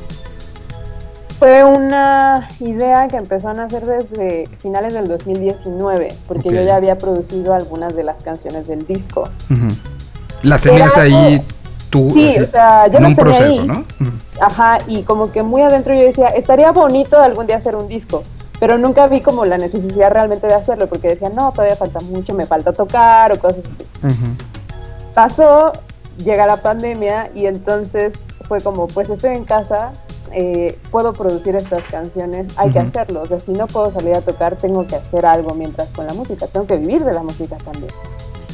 Fue una idea que empezó a nacer desde finales del 2019, porque yo ya había producido algunas de las canciones del disco. Las tenías ahí tú. Sí, así, o sea, yo en las un tenía proceso, ahí. ¿no? Ajá, y como que muy adentro yo decía, estaría bonito algún día hacer un disco, pero nunca vi como la necesidad realmente de hacerlo, porque decía, no, todavía falta mucho, me falta tocar o cosas así. Pasó, llega la pandemia y entonces fue como, pues estoy en casa, eh, puedo producir estas canciones, hay que Ujú. hacerlo. O sea, si no puedo salir a tocar, tengo que hacer algo mientras con la música, tengo que vivir de la música también.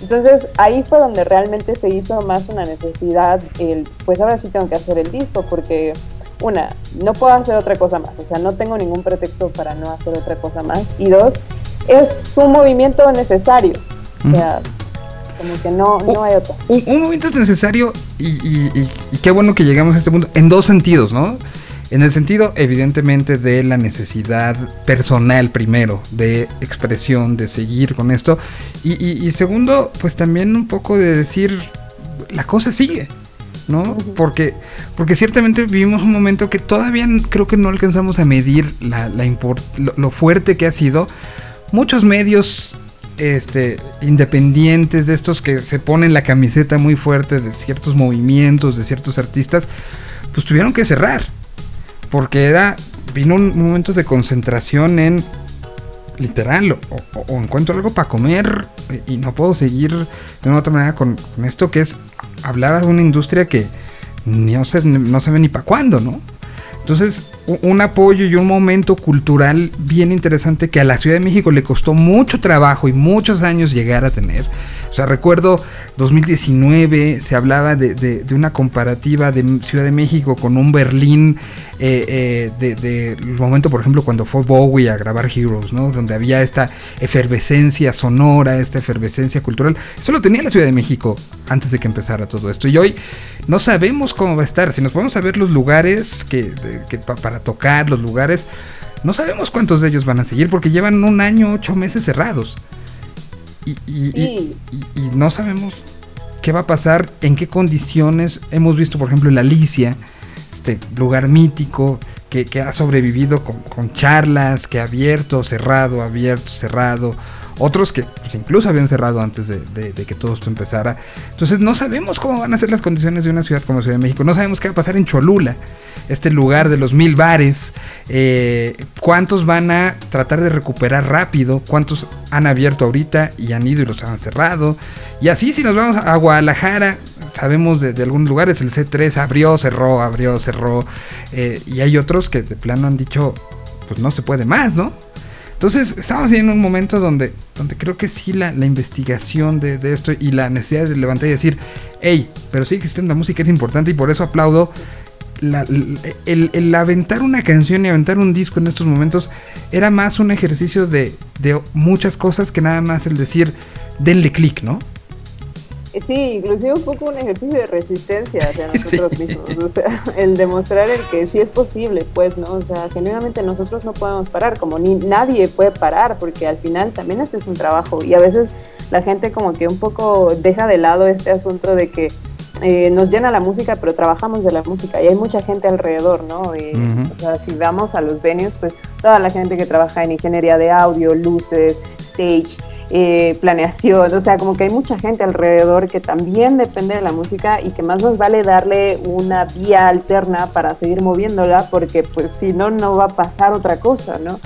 Entonces ahí fue donde realmente se hizo más una necesidad, el, pues ahora sí tengo que hacer el disco, porque una, no puedo hacer otra cosa más, o sea, no tengo ningún pretexto para no hacer otra cosa más. Y dos, es un movimiento necesario, o sea, como que no, no hay otra. Un, un momento es necesario y, y- y- y qué bueno que llegamos a este punto en dos sentidos, ¿no? En el sentido, evidentemente, de la necesidad personal primero, de expresión, de seguir con esto. Y, y- y segundo, pues también un poco de decir, la cosa sigue, Porque, porque ciertamente vivimos un momento que todavía creo que no alcanzamos a medir lo, fuerte que ha sido. Muchos medios este, independientes de estos que se ponen la camiseta muy fuerte de ciertos movimientos, de ciertos artistas, pues tuvieron que cerrar. Porque era, vino un momento de concentración en, literal, o, encuentro algo para comer eh, y no puedo seguir de una otra manera con esto que es hablar de una industria que no se, no sabe ni para cuándo, ¿no? Entonces, un apoyo y un momento cultural bien interesante que a la Ciudad de México le costó mucho trabajo y muchos años llegar a tener. O sea, recuerdo 2019 se hablaba de, de- de una comparativa de Ciudad de México con un Berlín eh, eh, de, de momento, por ejemplo, cuando fue Bowie a grabar Heroes, ¿no? Donde había esta efervescencia sonora, esta efervescencia cultural. Eso lo tenía la Ciudad de México antes de que empezara todo esto. Y hoy no sabemos cómo va a estar. Si nos podemos saber los lugares que, que pa- para tocar, los lugares, no sabemos cuántos de ellos van a seguir porque llevan un año, ocho meses cerrados. Y, y- y- y- y no sabemos qué va a pasar, en qué condiciones. Hemos visto, por ejemplo, en la Alicia, este lugar mítico que, que ha sobrevivido con, con charlas, que ha abierto, cerrado, abierto, cerrado. Otros que pues, incluso habían cerrado antes de, que todo esto empezara. Entonces no sabemos cómo van a ser las condiciones de una ciudad como Ciudad de México. No sabemos qué va a pasar en Cholula, este lugar de los mil bares. eh, ¿Cuántos van a tratar de recuperar rápido? ¿Cuántos han abierto ahorita y han ido y los han cerrado? Y así si nos vamos a Guadalajara, sabemos de, de algunos lugares, el C3 abrió, cerró, abrió, cerró. eh, y hay otros que de plano han dicho, pues no se puede más, ¿no? Entonces, estamos en un momento donde, donde creo que sí la, la investigación de, de esto y la necesidad de levantar y decir, hey, pero sí existiendo la música es importante y por eso aplaudo la- el, el aventar una canción y aventar un disco en estos momentos era más un ejercicio de, de muchas cosas que nada más el decir, denle clic, ¿no? Sí, inclusive un poco un ejercicio de resistencia hacia nosotros mismos, o sea, el demostrar el que sí es posible, pues, ¿no? O sea, genuinamente nosotros no podemos parar, como ni nadie puede parar, porque al final también este es un trabajo y a veces la gente como que un poco deja de lado este asunto de que eh, nos llena la música, pero trabajamos de la música y hay mucha gente alrededor, ¿no? Ujú. O sea, si vamos a los venues, pues toda la gente que trabaja en ingeniería de audio, luces, stage, eh, planeación, o sea, como que hay mucha gente alrededor que también depende de la música y que más nos vale darle una vía alterna para seguir moviéndola, porque pues si no, no va a pasar otra cosa, ¿no?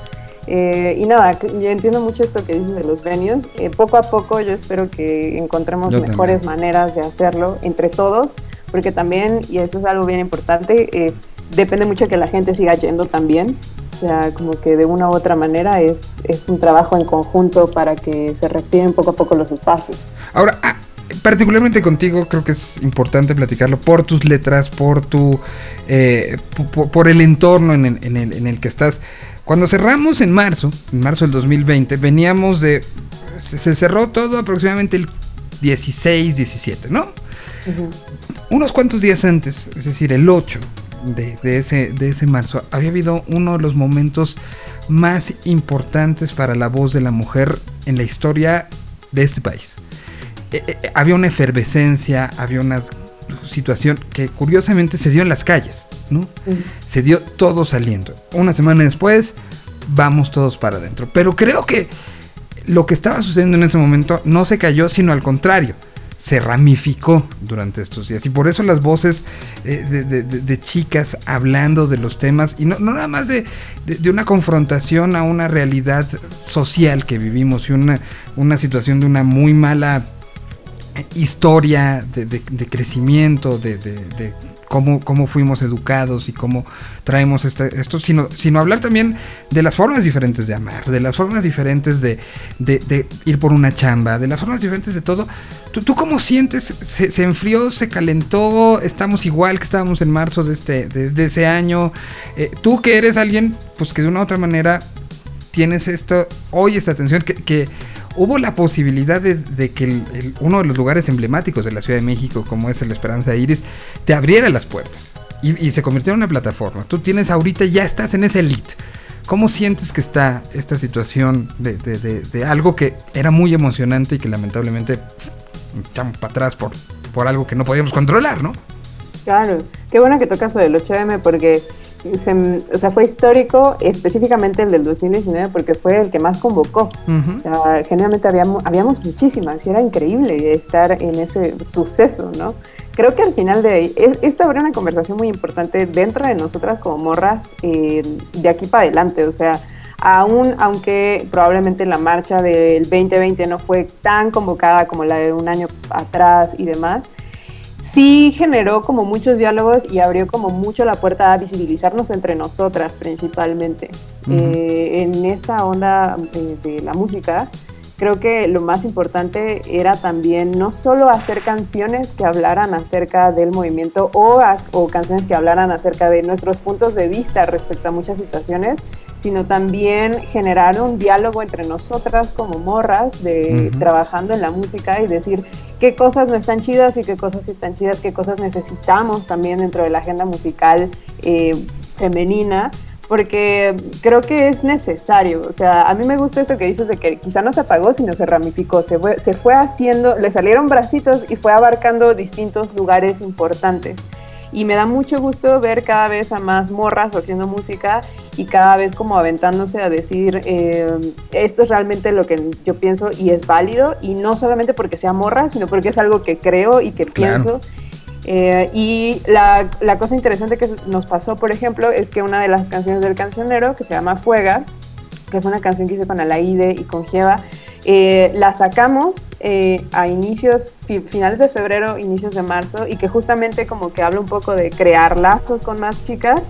Eh, y nada, yo entiendo mucho esto que dices de los venues. Eh, poco a poco yo espero que encontremos Yo mejores maneras de hacerlo entre todos, porque también, y eso es algo bien importante, eh, depende mucho de que la gente siga yendo también. O sea, como que de una u otra manera es, es un trabajo en conjunto para que se reactiven poco a poco los espacios. Ahora, ah, particularmente contigo creo que es importante platicarlo por tus letras, por tu, eh, po- po- por, el entorno en el, en el- en el que estás. Cuando cerramos en marzo, en marzo del 2020, veníamos de, se, se cerró todo aproximadamente el 16, 17, ¿no? Unos cuantos días antes, es decir, el 8 de, de ese, de ese marzo, había habido uno de los momentos más importantes para la voz de la mujer en la historia de este país. Eh, eh, había una efervescencia, había una situación que curiosamente se dio en las calles. ¿no? Se dio todo saliendo. Una semana después, vamos todos para adentro. Pero creo que lo que estaba sucediendo en ese momento no se cayó, sino al contrario. Se ramificó durante estos días. Y por eso las voces eh, de, chicas hablando de los temas, y no, nada más de, de- una confrontación a una realidad social que vivimos y una, una situación de una muy mala historia de, crecimiento, de cómo, cómo fuimos educados y cómo traemos este- esto, sino, sino hablar también de las formas diferentes de amar, de las formas diferentes de, de- ir por una chamba, de las formas diferentes de todo. ¿Tú, tú cómo sientes? ¿Se, enfrió? ¿Se calentó? ¿Estamos igual que estábamos en marzo de, este, ese año? Eh, tú que eres alguien, pues que de una u otra manera tienes esto, hoy esta atención, que, que hubo la posibilidad de, que uno de los lugares emblemáticos de la Ciudad de México, como es el Esperanza Iris, te abriera las puertas y, se convirtiera en una plataforma. Tú tienes ahorita, ya estás en esa elite. ¿Cómo sientes que está esta situación de algo que era muy emocionante y que lamentablemente echamos para atrás por, por algo que no podíamos controlar, ¿no? Claro, qué bueno que tocas lo del 8M porque se o sea, fue histórico, específicamente el del 2019, porque fue el que más convocó. O sea, generalmente habíamos, habíamos muchísimas y era increíble estar en ese suceso, ¿no? Creo que al final de ahí, es- esto abre una conversación muy importante dentro de nosotras como morras eh, de aquí para adelante, o sea, aún aunque probablemente la marcha del 2020 no fue tan convocada como la de un año atrás y demás, sí generó como muchos diálogos y abrió como mucho la puerta a visibilizarnos entre nosotras principalmente. Eh, en esta onda eh, de la música, creo que lo más importante era también no solo hacer canciones que hablaran acerca del movimiento o, as- o canciones que hablaran acerca de nuestros puntos de vista respecto a muchas situaciones, sino también generar un diálogo entre nosotras como morras de Ujú. trabajando en la música y decir qué cosas no están chidas y qué cosas sí están chidas, qué cosas necesitamos también dentro de la agenda musical eh, femenina, porque creo que es necesario. O sea, a mí me gusta esto que dices de que quizá no se apagó, sino se ramificó, se fue, se fue haciendo, le salieron bracitos y fue abarcando distintos lugares importantes. Y me da mucho gusto ver cada vez a más morras haciendo música y cada vez como aventándose a decir eh, esto es realmente lo que yo pienso y es válido y no solamente porque sea morra, sino porque es algo que creo y que Claro. pienso. Eh, y la, la cosa interesante que nos pasó, por ejemplo, es que una de las canciones del cancionero, que se llama Fuega, que es una canción que hice con Alaide y con Jeva, eh, la sacamos eh, a inicios, fi- finales de febrero, inicios de marzo, y que justamente como que habla un poco de crear lazos con más chicas.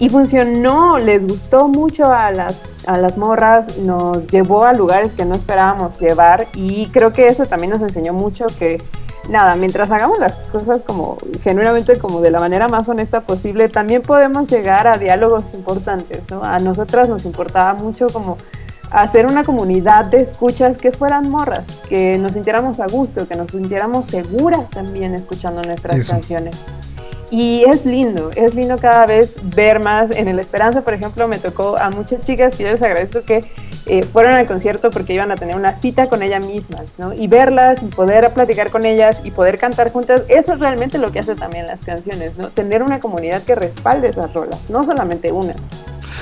Y funcionó, les gustó mucho a las, a las morras, nos llevó a lugares que no esperábamos llevar y creo que eso también nos enseñó mucho que nada, mientras hagamos las cosas como genuinamente como de la manera más honesta posible, también podemos llegar a diálogos importantes, ¿no? A nosotras nos importaba mucho como hacer una comunidad de escuchas que fueran morras, que nos sintiéramos a gusto, que nos sintiéramos seguras también escuchando nuestras Eso. canciones. Y es lindo, es lindo cada vez ver más. En el Esperanza, por ejemplo, me tocó a muchas chicas y yo les agradezco que eh, fueron al concierto porque iban a tener una cita con ellas mismas, ¿no? Y verlas y poder platicar con ellas y poder cantar juntas, eso es realmente lo que hace también las canciones, ¿no? Tener una comunidad que respalde esas rolas, no solamente una.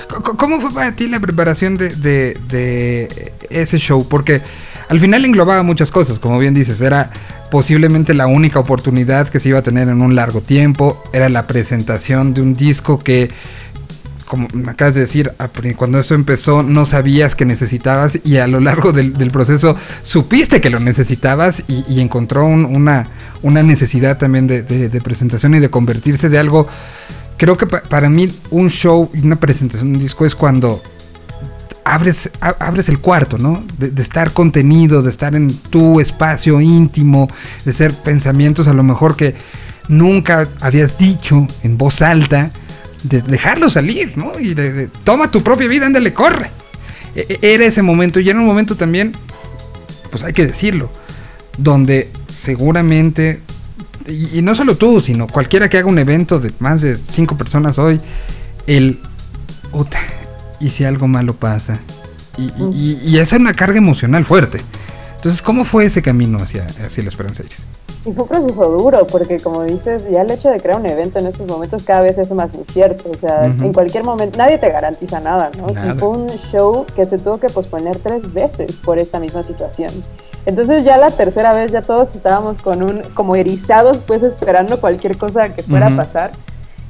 ¿Cómo fue para ti la preparación de, ese show? Porque al final englobaba muchas cosas, como bien dices, era posiblemente la única oportunidad que se iba a tener en un largo tiempo, era la presentación de un disco que, como me acabas de decir, cuando eso empezó no sabías que necesitabas y a lo largo del, proceso supiste que lo necesitabas y, encontró un- una, necesidad también de presentación y de convertirse de algo creo que pa- para mí un show y una presentación de un disco es cuando abres, abres el cuarto, ¿no? De, estar contenido, de estar en tu espacio íntimo, de ser pensamientos a lo mejor que nunca habías dicho en voz alta, de dejarlo salir, ¿no? Y de, de, toma tu propia vida, ándale, corre. E- e- Era ese momento y era un momento también, pues hay que decirlo, donde seguramente y, y no solo tú, sino cualquiera que haga un evento de más de cinco personas hoy, el "Uta, y si algo malo pasa. Y, y- y- esa es una carga emocional fuerte. Entonces, ¿cómo fue ese camino hacia, hacia la Esperanza Iris? Y fue un proceso duro, porque como dices, ya el hecho de crear un evento en estos momentos cada vez es más incierto. O sea, Ujú. en cualquier momento, nadie te garantiza nada, ¿no? Nada. Y fue un show que se tuvo que posponer tres veces por esta misma situación. Entonces ya la tercera vez ya todos estábamos con un, como erizados, pues esperando cualquier cosa que fuera a pasar.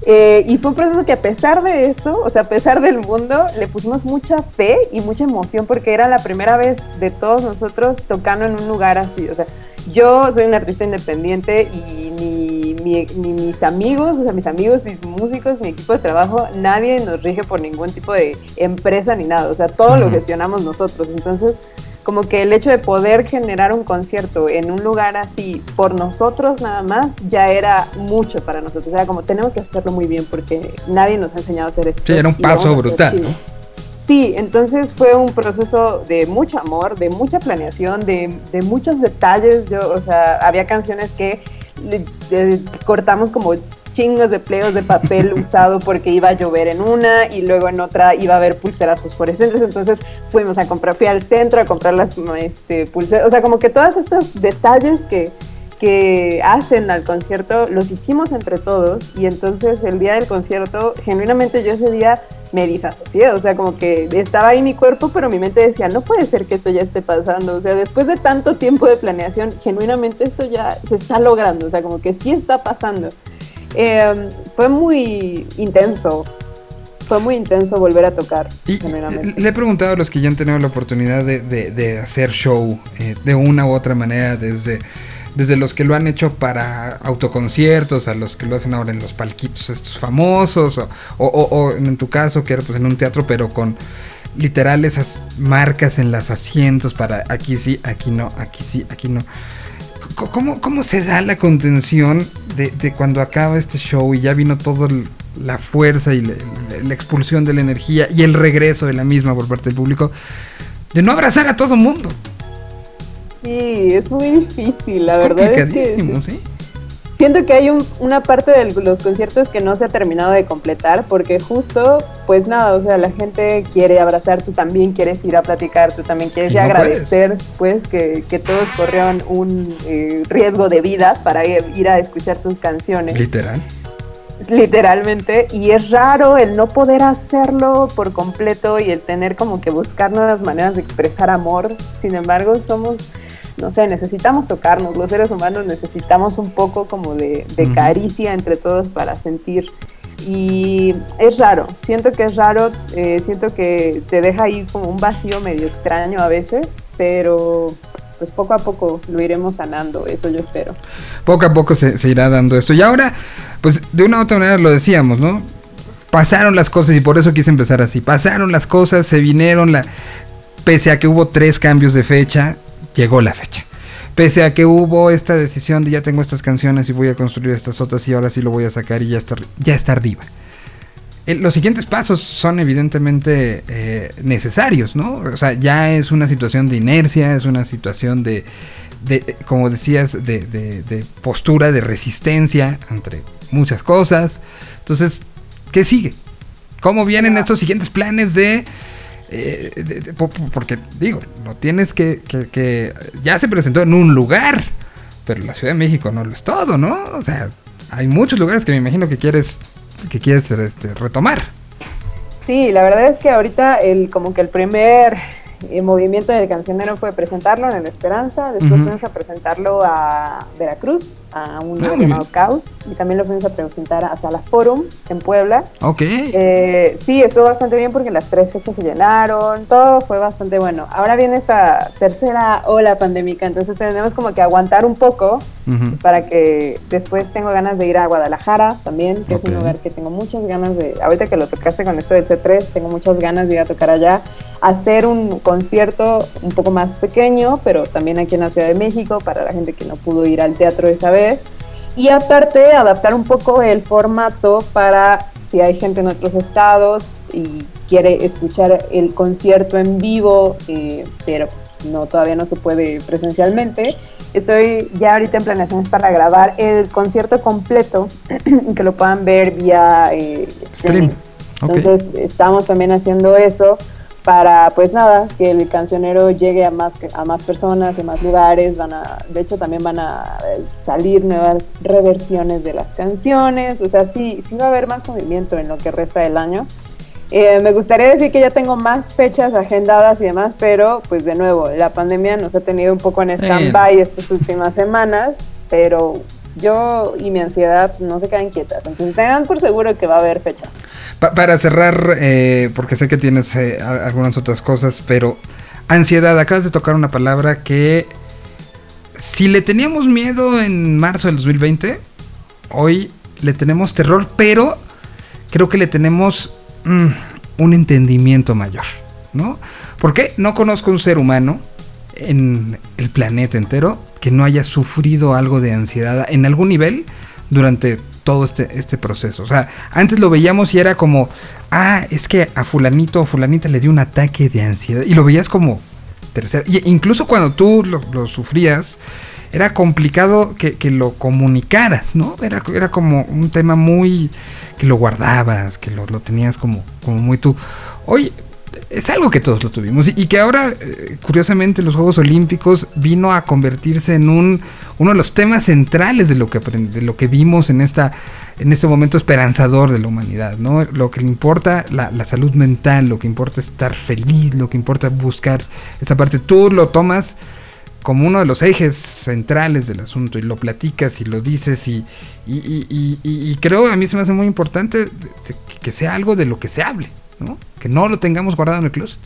Eh, y fue un proceso que a pesar de eso, o sea, a pesar del mundo, le pusimos mucha fe y mucha emoción porque era la primera vez de todos nosotros tocando en un lugar así. O sea, yo soy un artista independiente y ni, mi- ni mis amigos, o sea, mis amigos, mis músicos, mi equipo de trabajo, nadie nos rige por ningún tipo de empresa ni nada. O sea, todo lo gestionamos nosotros. Entonces, como que el hecho de poder generar un concierto en un lugar así por nosotros nada más ya era mucho para nosotros. O sea, como tenemos que hacerlo muy bien porque nadie nos ha enseñado a hacer esto. Sí, era un paso brutal. ¿no? Sí, entonces fue un proceso de mucho amor, de mucha planeación, de, de muchos detalles. Yo, o sea, había canciones que le- cortamos como chingos de pleos de papel usado porque iba a llover en una y luego en otra iba a haber pulseras fosforescentes. Entonces fuimos a comprar, fui al centro a comprar las este, pulseras. O sea, como que todos estos detalles que, que hacen al concierto los hicimos entre todos y entonces el día del concierto, genuinamente yo ese día me disasocié, o sea, como que estaba ahí mi cuerpo, pero mi mente decía, no puede ser que esto ya esté pasando, o sea, después de tanto tiempo de planeación, genuinamente esto ya se está logrando, o sea, como que sí está pasando. Eh, fue muy intenso, fue muy intenso volver a tocar, genuinamente. Le he preguntado a los que ya han tenido la oportunidad de, de- de hacer show eh, de una u otra manera, desde, desde los que lo han hecho para autoconciertos, a los que lo hacen ahora en los palquitos estos famosos, o- o en tu caso, que era pues en un teatro, pero con literal esas marcas en los asientos para aquí sí, aquí no, aquí sí, aquí no. ¿Cómo, cómo se da la contención de, de cuando acaba este show y ya vino toda la fuerza y la, la- la expulsión de la energía y el regreso de la misma por parte del público? De no abrazar a todo mundo. Sí, es muy difícil, la verdad es que ¿sí? Siento que hay un- una parte de los conciertos que no se ha terminado de completar porque justo, pues nada, o sea, la gente quiere abrazar, tú también quieres ir a platicar, tú también quieres Y no agradecer, pues que, que todos corrieron un eh, riesgo de vida para ir a escuchar tus canciones Literal. literalmente y es raro el no poder hacerlo por completo y el tener como que buscar nuevas maneras de expresar amor. Sin embargo, somos, no sé, necesitamos tocarnos, los seres humanos necesitamos un poco como de, caricia entre todos para sentir. Y es raro, siento que es raro, eh, siento que te deja ahí como un vacío medio extraño a veces, pero pues poco a poco lo iremos sanando, eso yo espero. Poco a poco se, se irá dando esto. Y ahora, pues de una u otra manera lo decíamos, ¿no? Pasaron las cosas y por eso quise empezar así. Pasaron las cosas, se vinieron la... Pese a que hubo tres cambios de fecha, llegó la fecha. Pese a que hubo esta decisión de ya tengo estas canciones y voy a construir estas otras y ahora sí lo voy a sacar y ya está, ya está arriba. Eh, los siguientes pasos son evidentemente eh, necesarios, ¿no? O sea, ya es una situación de inercia, es una situación de, de como decías, de, de- de postura, de resistencia entre muchas cosas. Entonces, ¿qué sigue? ¿Cómo vienen estos siguientes planes de... eh, porque digo, no tienes que, que- que- Ya se presentó en un lugar, pero la Ciudad de México no lo es todo, ¿no? O sea, hay muchos lugares que me imagino que quieres que quieres este, retomar. Sí, la verdad es que ahorita el como que el primer eh, movimiento del cancionero fue presentarlo en el Esperanza, después fuimos a presentarlo a Veracruz, a un Ah, lugar muy llamado. Caos, y también lo fuimos a presentar a Sala Forum en Puebla. Ok. Eh, sí, estuvo bastante bien porque las tres fechas se llenaron, todo fue bastante bueno. Ahora viene esta tercera ola pandémica, entonces tenemos como que aguantar un poco para que después tengo ganas de ir a Guadalajara también, que es un lugar que tengo muchas ganas de, ahorita que lo tocaste con esto del C3, tengo muchas ganas de ir a tocar allá, hacer un concierto un poco más pequeño, pero también aquí en la Ciudad de México, para la gente que no pudo ir al teatro esa vez. Y aparte, adaptar un poco el formato para si hay gente en otros estados y quiere escuchar el concierto en vivo, eh, pero no todavía no se puede presencialmente. Estoy ya ahorita en planeaciones para grabar el concierto completo que lo puedan ver vía eh, streaming. Entonces estamos también haciendo eso para pues nada, que el cancionero llegue a más a más personas, a más lugares, van a de hecho también van a eh, salir nuevas reversiones de las canciones, o sea, sí sí va a haber más movimiento en lo que resta del año. Eh, me gustaría decir que ya tengo más fechas agendadas y demás, pero pues de nuevo, la pandemia nos ha tenido un poco en stand-by estas últimas semanas, pero yo y mi ansiedad no se quedan quietas, entonces tengan por seguro que va a haber fechas. Pa- para cerrar, eh, porque sé que tienes eh, algunas otras cosas, pero ansiedad, acabas de tocar una palabra que si le teníamos miedo en marzo del 2020, hoy le tenemos terror, pero creo que le tenemos mm, un entendimiento mayor, ¿no? Porque no conozco un ser humano en el planeta entero que no haya sufrido algo de ansiedad en algún nivel durante todo este, este proceso. O sea, antes lo veíamos y era como, ah, es que a fulanito o fulanita le dio un ataque de ansiedad. Y lo veías como tercera. Y incluso cuando tú lo, sufrías, era complicado que, que lo comunicaras, ¿no? Era, era como un tema muy... que lo guardabas, que lo, lo tenías como, como muy tú. Hoy es algo que todos lo tuvimos y, y que ahora, eh, curiosamente, los Juegos Olímpicos vino a convertirse en un uno de los temas centrales de lo que de lo que vimos en esta en este momento esperanzador de la humanidad, ¿no? Lo que le importa la, la salud mental, lo que importa estar feliz, lo que importa buscar esta parte. Tú lo tomas como uno de los ejes centrales del asunto y lo platicas y lo dices y, y, y- y- creo a mí se me hace muy importante que sea algo de lo que se hable, ¿no? Que no lo tengamos guardado en el closet.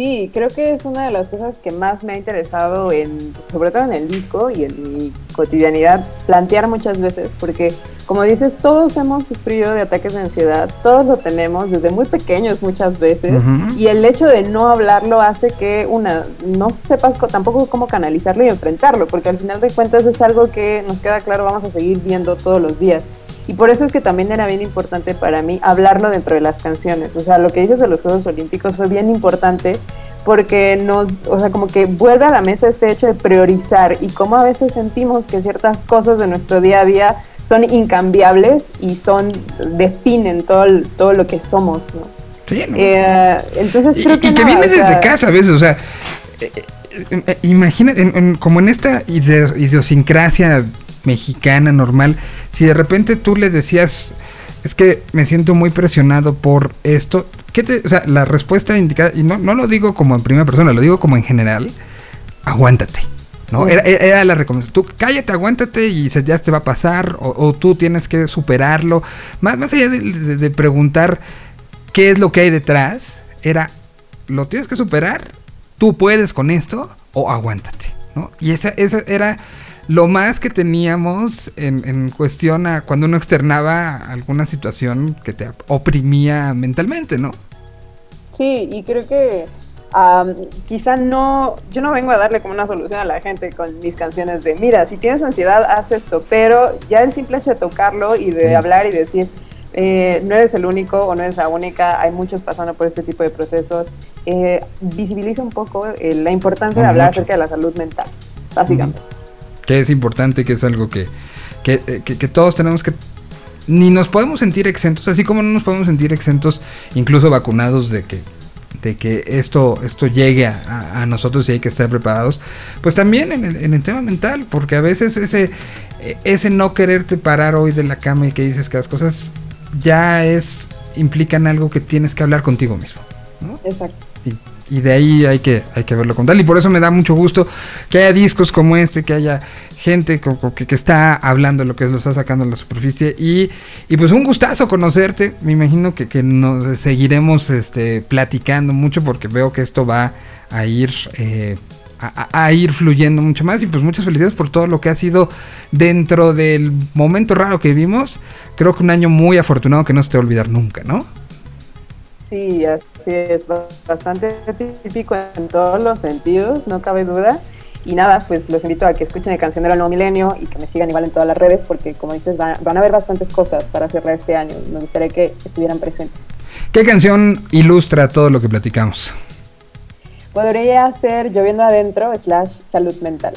Sí, creo que es una de las cosas que más me ha interesado en, sobre todo en el disco y en mi cotidianidad, plantear muchas veces, porque como dices, todos hemos sufrido de ataques de ansiedad, todos lo tenemos desde muy pequeños muchas veces, y el hecho de no hablarlo hace que una no sepas co- tampoco cómo canalizarlo y enfrentarlo, porque al final de cuentas es algo que nos queda claro, vamos a seguir viendo todos los días. Y por eso es que también era bien importante para mí hablarlo dentro de las canciones. O sea, lo que dices de los Juegos Olímpicos fue bien importante porque nos, o sea, como que vuelve a la mesa este hecho de priorizar y cómo a veces sentimos que ciertas cosas de nuestro día a día son incambiables y son definen todo, el- todo lo que somos, ¿no? Sí, ¿no? Eh, entonces Y, que y viene o desde casa a veces, o sea, eh, eh, imagina, en- en- como en esta idiosincrasia mexicana normal, si de repente tú le decías, es que me siento muy presionado por esto, ¿qué te, o sea, la respuesta indicada, y no, no lo digo como en primera persona, lo digo como en general, aguántate. ¿no? Era, era- era la recomendación. Tú cállate, aguántate y se, ya te va a pasar, o, o tú tienes que superarlo. Más, más allá de, de- de preguntar qué es lo que hay detrás, era, ¿lo tienes que superar? ¿Tú puedes con esto? O aguántate, ¿no? Y esa, esa era lo más que teníamos en, en cuestión a cuando uno externaba alguna situación que te oprimía mentalmente, ¿no? Sí, y creo que am, quizá no, yo no vengo a darle como una solución a la gente con mis canciones de, mira, si tienes ansiedad, haz esto, pero ya el simple hecho de tocarlo y de Mm. hablar y decir, eh, no eres el único o no eres la única, hay muchos pasando por este tipo de procesos, eh, visibiliza un poco eh, la importancia de hablar mucho. acerca de la salud mental, básicamente. Que es importante, que es algo que, que, eh, que- que todos tenemos que... Ni nos podemos sentir exentos, así como no nos podemos sentir exentos, incluso vacunados de que, de que esto, esto llegue a, a- nosotros y hay que estar preparados. Pues también en el, en el tema mental, porque a veces ese, ese no quererte parar hoy de la cama y que dices que las cosas ya es implican algo que tienes que hablar contigo mismo. Exacto. Y, y de ahí hay que, hay que verlo con tal. Y por eso me da mucho gusto que haya discos como este, que haya gente que, que está hablando lo que lo está sacando a la superficie. Y, y pues un gustazo conocerte. Me imagino que, que nos seguiremos este, platicando mucho porque veo que esto va a ir... eh, a ir fluyendo mucho más y pues muchas felicidades por todo lo que ha sido dentro del momento raro que vivimos creo que un año muy afortunado que no se te va a olvidar nunca, ¿no? Sí, así es, ba- bastante típico en todos los sentidos, no cabe duda. Y nada, pues los invito a que escuchen el Cancionero del Nuevo Milenio y que me sigan igual en todas las redes, porque como dices, van, van a haber bastantes cosas para cerrar este año. Me gustaría que estuvieran presentes. ¿Qué canción ilustra todo lo que platicamos? Podría ser Lloviendo Adentro slash Salud Mental.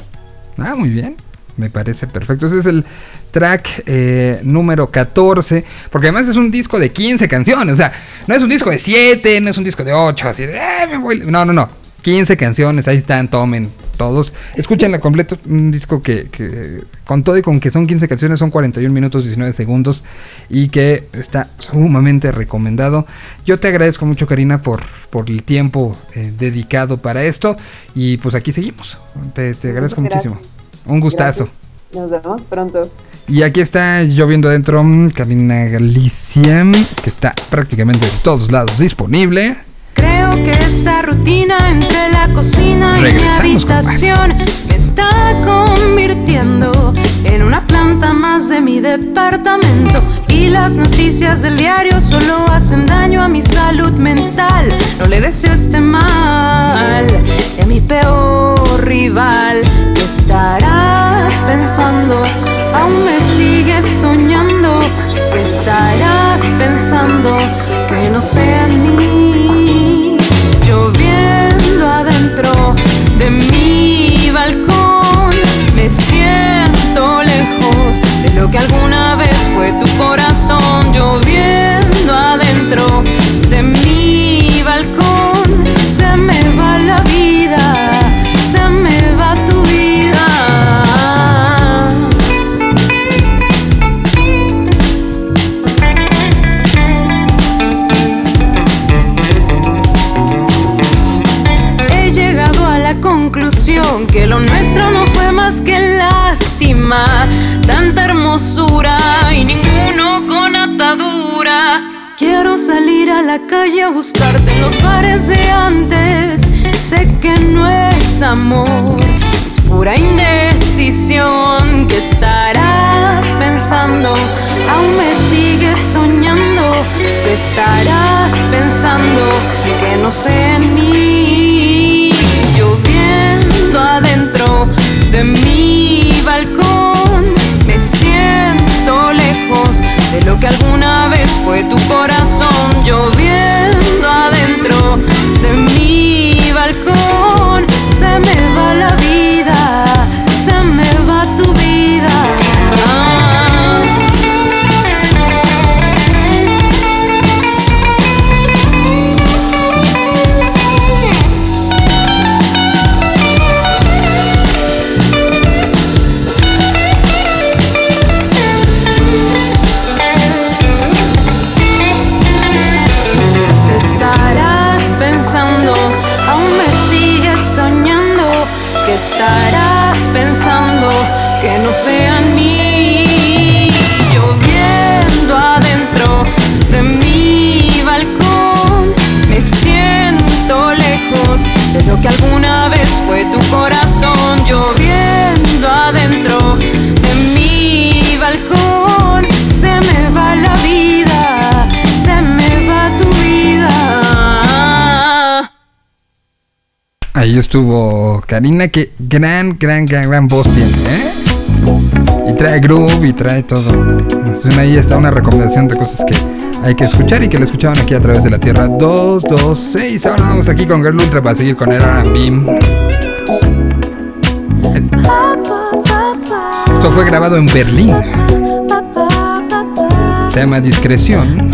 Ah, muy bien. Me parece perfecto. Ese es el track eh, número 14. Porque además es un disco de 15 canciones. O sea, no es un disco de 7, no es un disco de 8. Así de, "Eh, me voy". No, no, no. 15 canciones, ahí están, tomen todos. Escúchenla completo. Un disco que, que con todo y con que son 15 canciones, son 41 minutos 19 segundos. Y que está sumamente recomendado. Yo te agradezco mucho, Karina, por, por el tiempo eh, dedicado para esto. Y pues aquí seguimos. Te, te agradezco Muchas muchísimo. Un gustazo. Gracias. Nos vemos pronto. Y aquí está lloviendo adentro mm, Karina Galicia, que está prácticamente en todos lados disponible. Creo que esta rutina entre la cocina y mi Regresamos con más. habitación me está convirtiendo en una planta más de mi departamento. Y las noticias del diario solo hacen daño a mi salud mental. No le deseo este mal de mi peor rival. ¿Qué estarás pensando? Aún me sigues soñando. ¿Qué estarás pensando? Que no sea en mí. Lloviendo adentro de mi balcón. Me siento lejos de lo que alguna vez fue tu corazón. Lloviendo adentro de mi y ninguno con atadura. Quiero salir a la calle a buscarte en los bares de antes. Sé que no es amor, es pura indecisión. que estarás pensando? Aún me sigues soñando. que estarás pensando? Que no sé mí. Lloviendo adentro de mi balcón. De lo que alguna vez fue tu corazón. Lloviendo adentro de mi balcón. Se me va la vida, Ahí estuvo Karina, que gran, gran, gran, gran voz tiene, ¿eh? Y trae groove y trae todo. Entonces ahí está una recomendación de cosas que hay que escuchar y que la escuchaban aquí a través de la Tierra 226. Ahora vamos aquí con Girl Ultra para seguir con el R&B. Esto fue grabado en Berlín. Llama Discreción.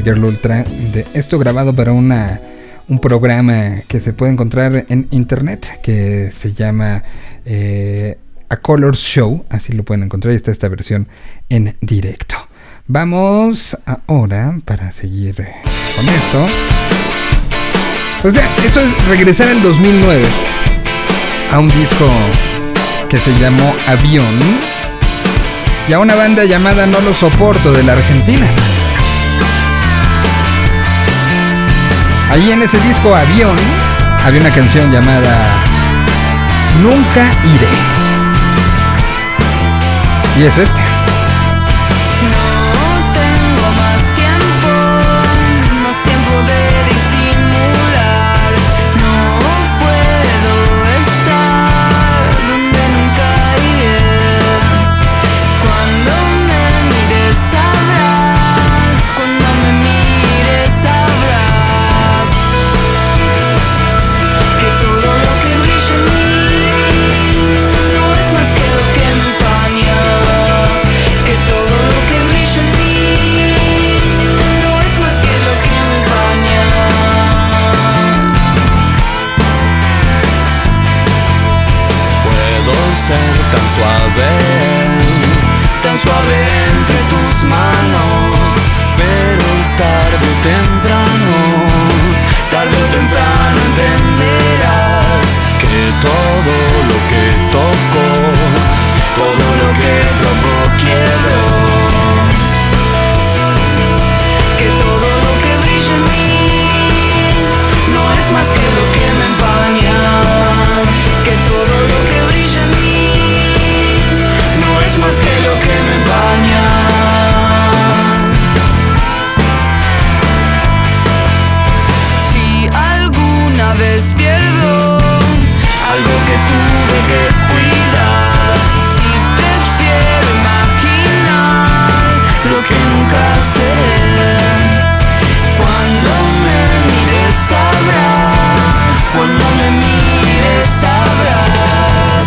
Taller Ultra de esto grabado para una un programa que se puede encontrar en internet que se llama eh, A Color Show, así lo pueden encontrar y está esta versión en directo. Vamos ahora para seguir con esto. Pues o sea, esto es regresar al 2009 a un disco que se llamó Avión y a una banda llamada No lo soporto de la Argentina. Ahí en ese disco Avión había una canción llamada Nunca iré. Y es esta. tan suave, tan suave entre tus manos. cada vez pierdo algo que tuve que cuidar. Si prefiero imaginar lo que nunca seré. Cuando me mires sabrás, cuando me mires sabrás.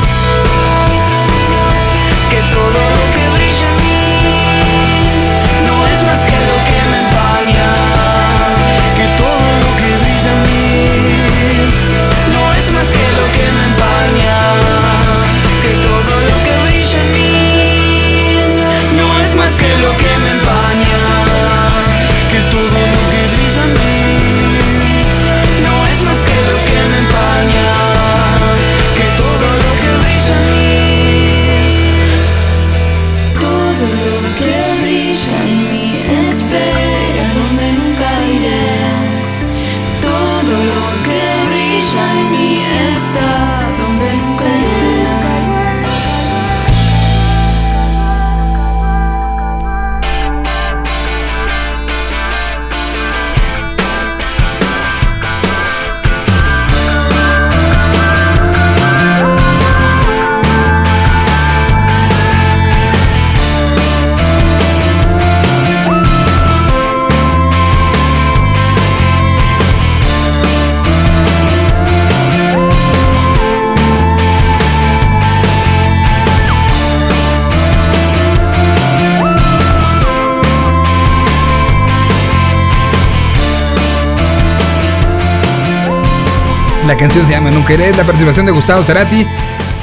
La canción se llama Nunca Iré, es la participación de Gustavo Cerati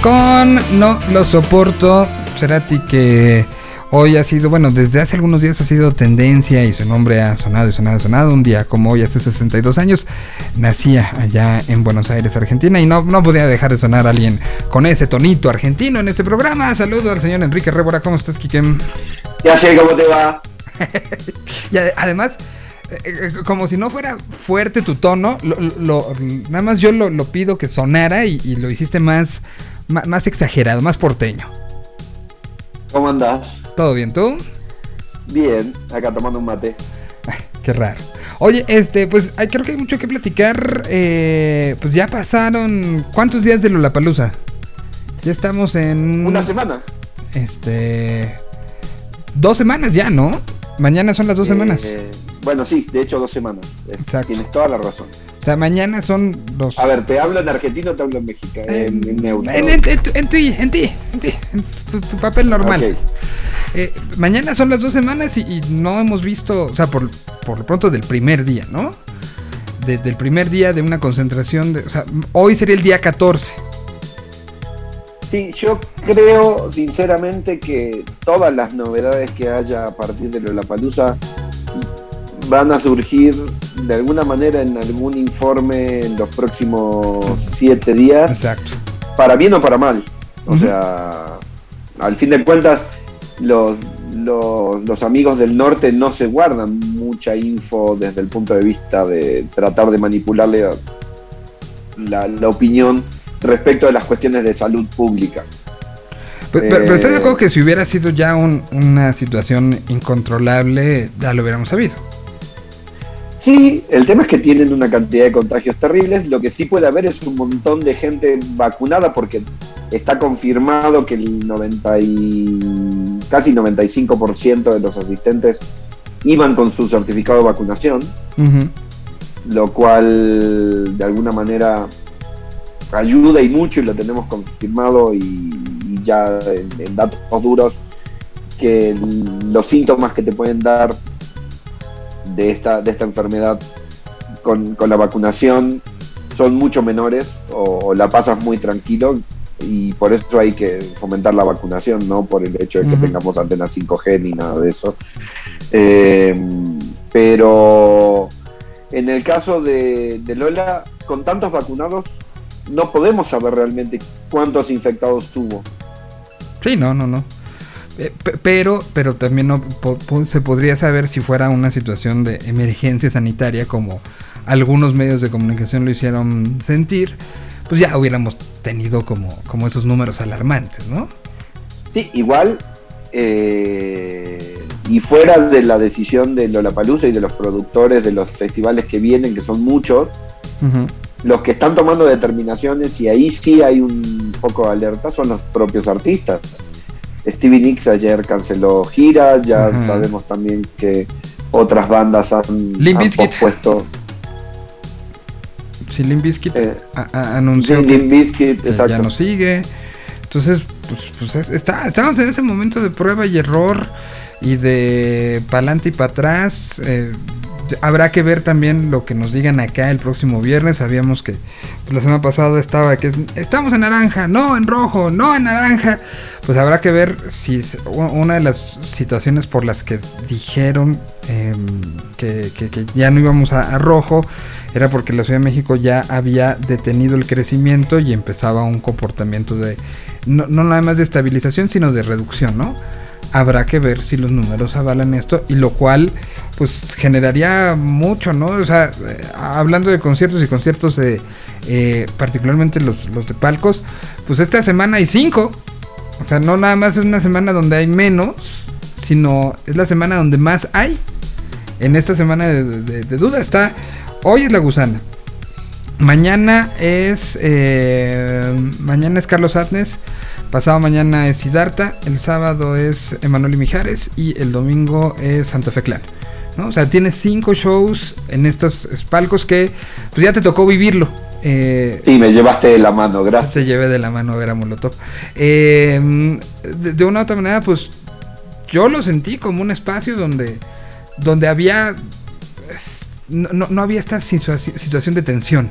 con No lo soporto. Cerati que hoy ha sido, bueno, desde hace algunos días ha sido tendencia y su nombre ha sonado y sonado y sonado. Un día como hoy, hace 62 años, nacía allá en Buenos Aires, Argentina, y no, no podía dejar de sonar alguien con ese tonito argentino en este programa. Saludo al señor Enrique Rébora, ¿cómo estás, Kikem? Ya sé cómo te va. Y ade- además, como si no fuera fuerte tu tono, lo- lo- nada más yo lo, lo pido que sonara y, y lo hiciste más, más, exagerado, más porteño. ¿Cómo andás? ¿Todo bien tú? Bien, acá tomando un mate. Qué raro. Oye, este, pues hay, creo que hay mucho que platicar. eh, pues ya pasaron. ¿Cuántos días de Lollapalooza? Ya estamos en. Una semana. Este. Dos semanas ya, ¿no? Mañana son las dos semanas. Eh, bueno, sí, de hecho dos semanas. Es- Tienes toda la razón. O sea, mañana son los. A ver, ¿te hablo en argentino o te hablo en mexicano? En, en neutro. En, en- ti, en ti, en ti, en tu, tu papel normal. Eh, mañana son las dos semanas y, y no hemos visto, o sea, por, por lo pronto del primer día, ¿no? De- del primer día de una concentración, de, o sea, hoy sería el día 14. Sí, yo creo sinceramente que todas las novedades que haya a partir de Lollapalooza van a surgir de alguna manera en algún informe en los próximos siete días. Exacto. Para bien o para mal. O sea, al fin de cuentas, los, los, los amigos del norte no se guardan mucha info desde el punto de vista de tratar de manipularle la, la opinión respecto de las cuestiones de salud pública. Pero, pero- pero ¿estás de Eh, acuerdo que si hubiera sido ya un- una situación incontrolable, ya lo hubiéramos sabido? Sí, el tema es que tienen una cantidad de contagios terribles. Lo que sí puede haber es un montón de gente vacunada porque está confirmado que el 90 y casi 95% de los asistentes iban con su certificado de vacunación, lo cual de alguna manera ayuda y mucho y lo tenemos confirmado y, y ya en, en datos duros que los síntomas que te pueden dar de esta, de esta enfermedad con, con la vacunación son mucho menores o, o la pasas muy tranquilo y por eso hay que fomentar la vacunación, no por el hecho de que tengamos antenas 5G ni nada de eso. Eh, pero en el caso de, de Lola, con tantos vacunados, no podemos saber realmente cuántos infectados tuvo. Sí, no, no, no. Eh, pe- pero, pero también no po- po- se podría saber si fuera una situación de emergencia sanitaria como algunos medios de comunicación lo hicieron sentir, pues ya hubiéramos tenido como, como esos números alarmantes, ¿no? Sí, igual, eh, y fuera de la decisión de Lollapalooza y de los productores de los festivales que vienen, que son muchos, los que están tomando determinaciones, y ahí sí hay un foco de alerta, son los propios artistas. Stevie Nicks ayer canceló gira, ya sabemos también que otras bandas han, Limp han pospuesto. Sí, Limp Bizkit a- a- anunció Eh, sí, que, Limp Bizkit, que exacto. ya no sigue. Entonces, pues, pues es- está, estábamos en ese momento de prueba y error y de pa'lante y para atrás. eh, habrá que ver también lo que nos digan acá el próximo viernes. Sabíamos que pues, la semana pasada estaba que es- estamos en naranja, no en rojo, no en naranja. Pues habrá que ver si una de las situaciones por las que dijeron em, que, que- que ya no íbamos a, a rojo era porque la Ciudad de México ya había detenido el crecimiento y empezaba un comportamiento de no, no nada más de estabilización sino de reducción, ¿no? Habrá que ver si los números avalan esto y lo cual pues generaría mucho, ¿no? O sea, eh, hablando de conciertos y conciertos de eh, particularmente los, los de palcos, pues esta semana hay cinco. O sea, no nada más es una semana donde hay menos, sino es la semana donde más hay. En esta semana de, duda está, hoy es la gusana. Mañana es, eh, mañana es Carlos Atnes, pasado mañana es Siddhartha, el sábado es Emanuel y Mijares y el domingo es Santa Fe Clan. ¿no? O sea, tienes cinco shows en estos palcos que pues ya te tocó vivirlo. Eh, Sí, me llevaste de la mano, gracias. te llevé de la mano a ver a Molotov. Eh, de, de una u otra manera, pues yo lo sentí como un espacio donde, donde había. No, no- no había esta situa- situación de tensión.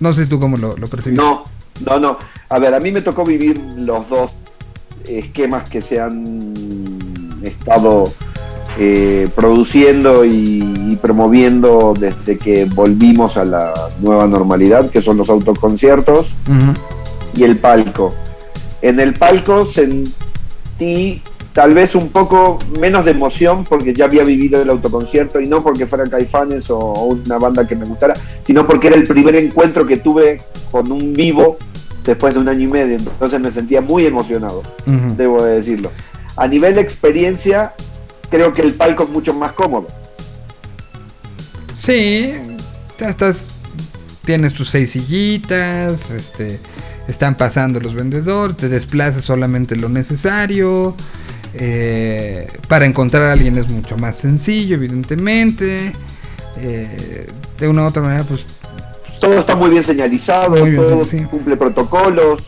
No sé tú cómo lo, lo percibiste. No, no, no. A ver, a mí me tocó vivir los dos esquemas que se han estado eh, produciendo y, y promoviendo desde que volvimos a la nueva normalidad, que son los autoconciertos y el palco. En el palco sentí tal vez un poco menos de emoción porque ya había vivido el autoconcierto y no porque fueran Caifanes o, o una banda que me gustara, sino porque era el primer encuentro que tuve con un vivo después de un año y medio, entonces me sentía muy emocionado, debo de decirlo. A nivel de experiencia, creo que el palco es mucho más cómodo. Sí, ya estás, tienes tus seis sillitas, este, están pasando los vendedores, te desplazas solamente lo necesario. Eh, para encontrar a alguien es mucho más sencillo, evidentemente. eh, de una u otra manera, pues todo está muy bien señalizado, Muy bien, todo sí. cumple protocolos.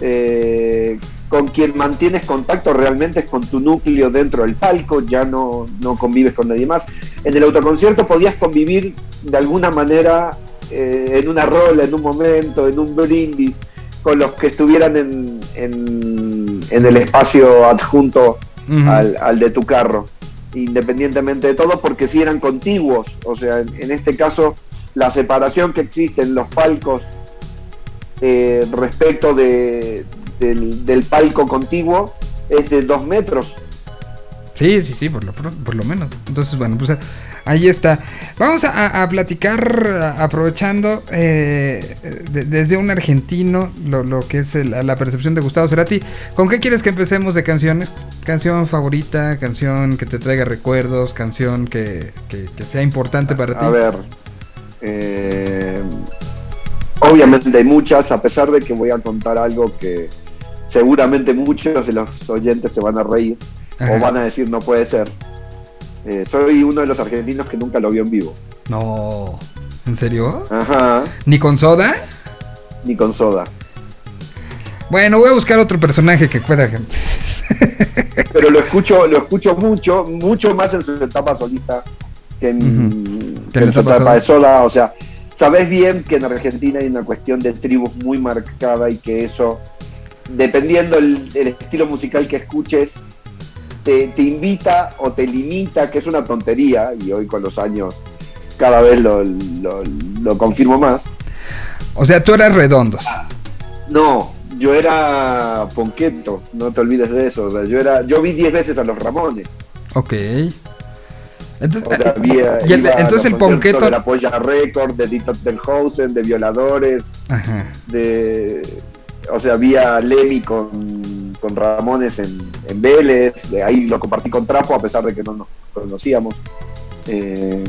eh, con quien mantienes contacto realmente es con tu núcleo dentro del palco, ya no, no convives con nadie más. En el autoconcierto podías convivir de alguna manera eh, en una rola, en un momento, en un brindis, con los que estuvieran en, en, en el espacio adjunto al, al de tu carro, independientemente de todo, porque si eran contiguos, o sea, en, en este caso la separación que existe en los palcos eh, respecto de, del, del palco contiguo es de dos metros. Sí, sí, sí, por lo, por lo menos. Entonces, bueno, pues ahí está. Vamos a, platicar, aprovechando eh, de- desde un argentino, lo, lo que es el- la percepción de Gustavo Cerati. ¿Con qué quieres que empecemos de canciones? Canción favorita, canción que te traiga recuerdos, canción que, que- que sea importante para ti. A ver, eh, obviamente hay muchas, a pesar de que voy a contar algo que seguramente muchos de los oyentes se van a reír Ajá. o van a decir no puede ser. Eh, soy uno de los argentinos que nunca lo vio en vivo. No, ¿en serio? Ajá, ¿Ni con soda? ni con soda. Bueno, voy a buscar otro personaje que pueda. Pero lo escucho, lo escucho mucho, mucho más en su etapa solista que en, Que su etapa de soda. O sea, sabes bien que en Argentina hay una cuestión de tribus muy marcada y que eso, dependiendo el, el estilo musical que escuches, te, te invita o te limita, que es una tontería, y hoy con los años cada vez lo, lo- lo confirmo más. O sea, tú eras redondos. No, yo era ponqueto, no te olvides de eso. o sea, yo era, yo vi 10 veces a los Ramones. Ok. Entonces, O sea, había- y el- entonces el ponqueto. De la Polla Record, de Dito Tenhausen, de Violadores, Ajá. de. O sea, había Lemmy con, con Ramones en, en Vélez, de ahí lo compartí con Trapo, a pesar de que no nos conocíamos. Eh,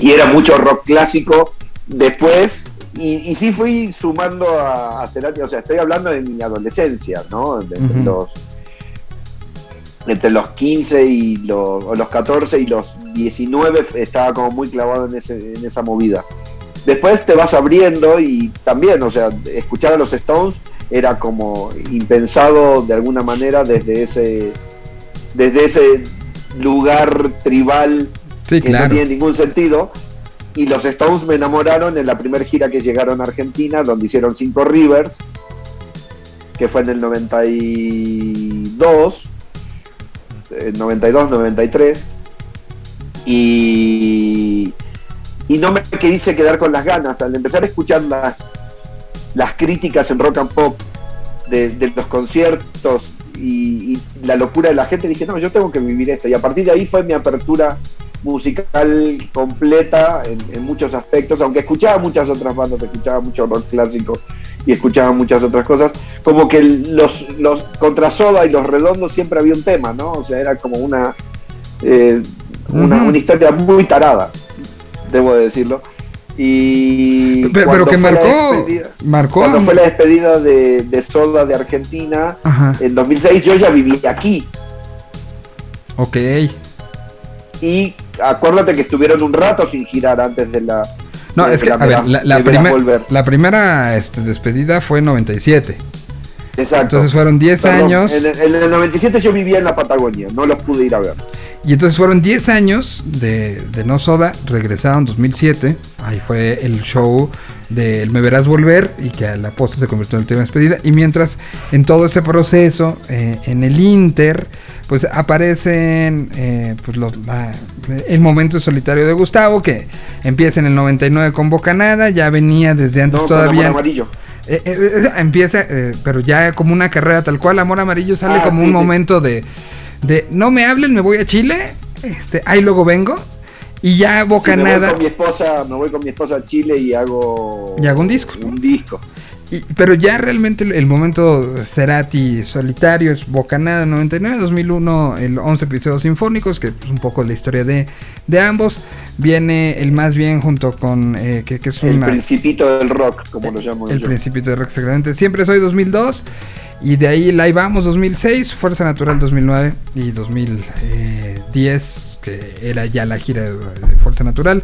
y era mucho rock clásico. Después, y, y sí fui sumando a, a Cerati, o sea, estoy hablando de mi adolescencia, ¿no? De, los entre los 15 y los, o los 14 y los 19 estaba como muy clavado en, ese, en esa movida. Después te vas abriendo y también, o sea, escuchar a los Stones era como impensado de alguna manera desde ese desde ese lugar tribal Sí, que no tiene ningún sentido. Y los Stones me enamoraron en la primera gira que llegaron a Argentina, donde hicieron cinco Rivers, que fue en el 92, eh, 92, 93. Y, y no me quise quedar con las ganas. Al empezar a escuchar las, las críticas en rock and pop de, de los conciertos y, y la locura de la gente, dije, no, yo tengo que vivir esto. Y a partir de ahí fue mi apertura musical completa en, en muchos aspectos, aunque escuchaba muchas otras bandas, escuchaba mucho rock clásico y escuchaba muchas otras cosas, como que los, los contra Soda y los redondos siempre había un tema, ¿no? O sea, era como una, eh, una, una historia muy tarada, debo de decirlo. Y Pero- que marcó- marcó cuando fue la despedida de, de Soda de Argentina Ajá. en 2006 yo ya vivía aquí Ok. y acuérdate que estuvieron un rato sin girar antes de la No, de es que, la a ver, la, la primer- la primera este, despedida fue en 97. Exacto. Entonces fueron 10 Perdón, años. En el, en el 97 yo vivía en la Patagonia, no los pude ir a ver. Y entonces fueron 10 años de, de No Soda, regresaron en 2007, ahí fue el show de El Me Verás Volver y que a la se convirtió en el tema de despedida. Y mientras en todo ese proceso, eh, en el Inter, pues aparecen eh, pues los- la- el momento solitario de Gustavo, que empieza en el 99 con Bocanada, ya venía desde antes No, todavía. Amor Amarillo. Eh, eh, eh, empieza, pero ya como una carrera tal cual, Amor Amarillo sale Ah, como sí, un sí. momento de, de no me hablen, me voy a Chile, este, ahí luego vengo, y ya Sí, me voy Bocanada, con mi esposa, me voy con mi esposa a Chile y hago y hago un disco. un disco. Y- pero ya realmente el, el momento Cerati solitario es Bocanada 99, 2001 el 11 episodios sinfónicos, que es un poco la historia de, de ambos. Viene el más bien junto con, eh, que, que es El una... principito del rock, como lo llamo El yo. Principito de Rock, exactamente. Siempre soy 2002. Y de ahí Live Vamos 2006, Fuerza Natural 2009 y 2010, que era ya la gira de, Fuerza Natural,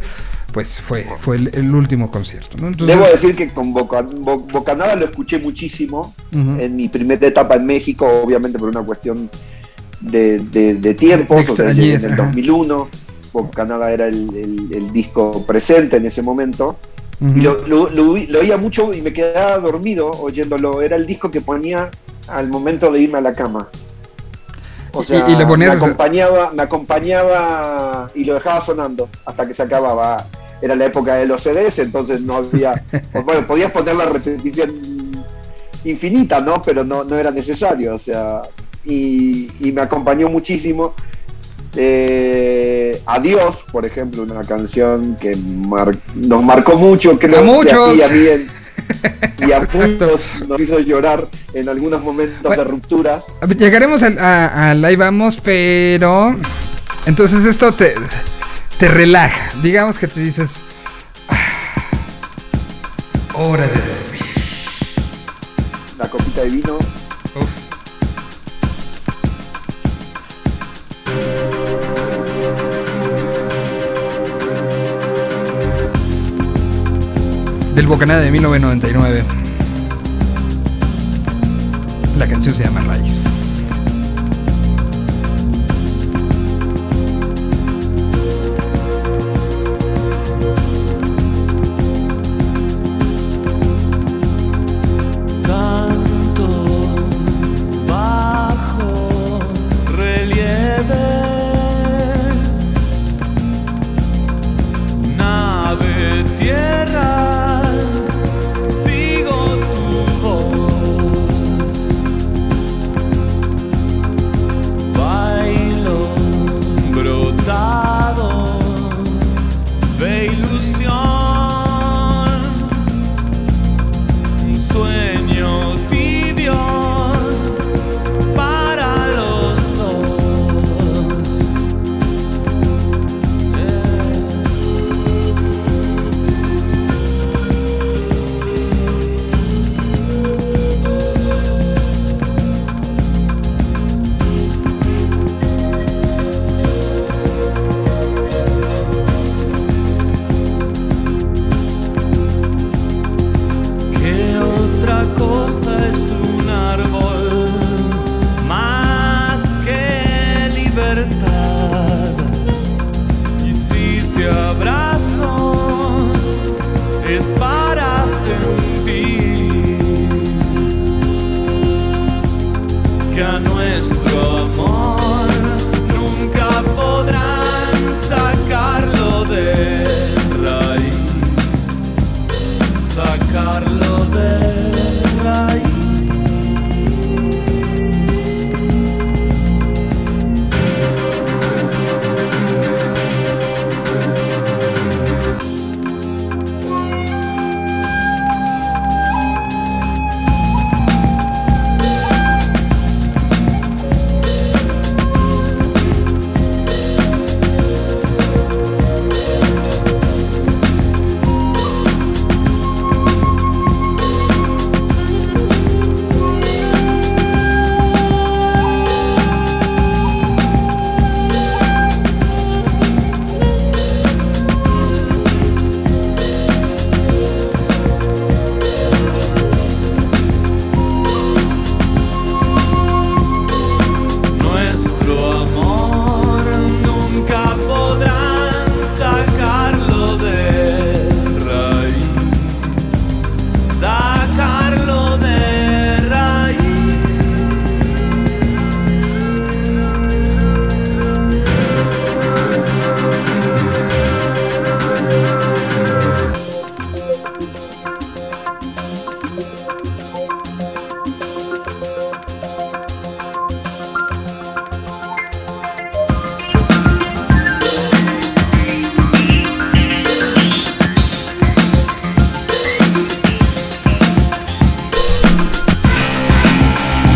pues fue, fue el, el último concierto. ¿no? Entonces- Debo decir que con Boca, Bo- Bocanada lo escuché muchísimo en mi primera etapa en México, obviamente por una cuestión de, de, De o sea, en el extrañeza, ajá. 2001, Bocanada era el, el- el disco presente en ese momento. Y lo, lo- lo oí- lo oía mucho y me quedaba dormido oyéndolo. Era el disco que ponía al momento de irme a la cama. O Y- sea, y le ponías- me acompañaba, me acompañaba y lo dejaba sonando hasta que se acababa. Era la época de los CDs, entonces no había. bueno, podías poner la repetición infinita, ¿no? Pero no, no era necesario, o sea. Y, y me acompañó muchísimo. Eh, Adiós, por ejemplo, una canción que mar- nos marcó mucho, creo A que muchos. ti y a y muchos nos hizo llorar en algunos momentos de rupturas. Llegaremos al- a, a Live Vamos, pero... Entonces esto te, te relaja. Digamos que te dices... "Ah, hora de dormir. La copita de vino. Del Bocanada de 1999. La canción se llama Raíz.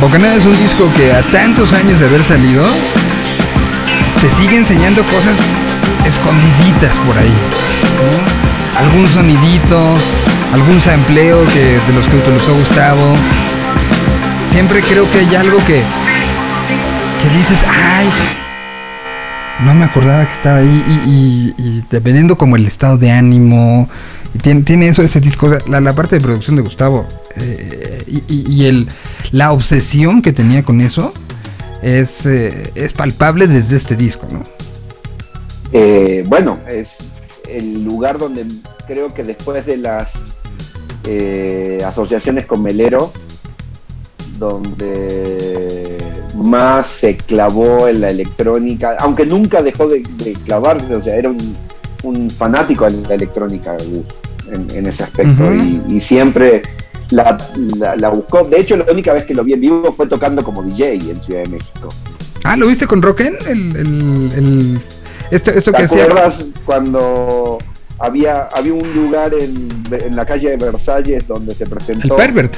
Bocanada es un disco que a tantos años de haber salido, te sigue enseñando cosas escondiditas por ahí. Algún sonidito, algún sampleo que, de los que utilizó Gustavo. Siempre creo que hay algo que, que dices, ay, no me acordaba que estaba ahí y- y dependiendo como el estado de ánimo, y tiene, tiene eso, ese disco, la, la parte de producción de Gustavo eh, y el, la obsesión que tenía con eso es, eh, es palpable desde este disco, ¿no? Eh, bueno, es el lugar donde creo que después de las eh, asociaciones con Melero, donde más se clavó en la electrónica, aunque nunca dejó de, de clavarse, o sea, era un, un fanático de la electrónica en, en ese aspecto y, y siempre la, la- la buscó. De hecho, la única vez que lo vi en vivo fue tocando como DJ en Ciudad de México. Ah, ¿lo viste con Rocken? El, el, el- esto, esto ¿Te que hacía... acuerdas cuando había, había un lugar en, en la calle de Versalles donde se El presentó? Pervert.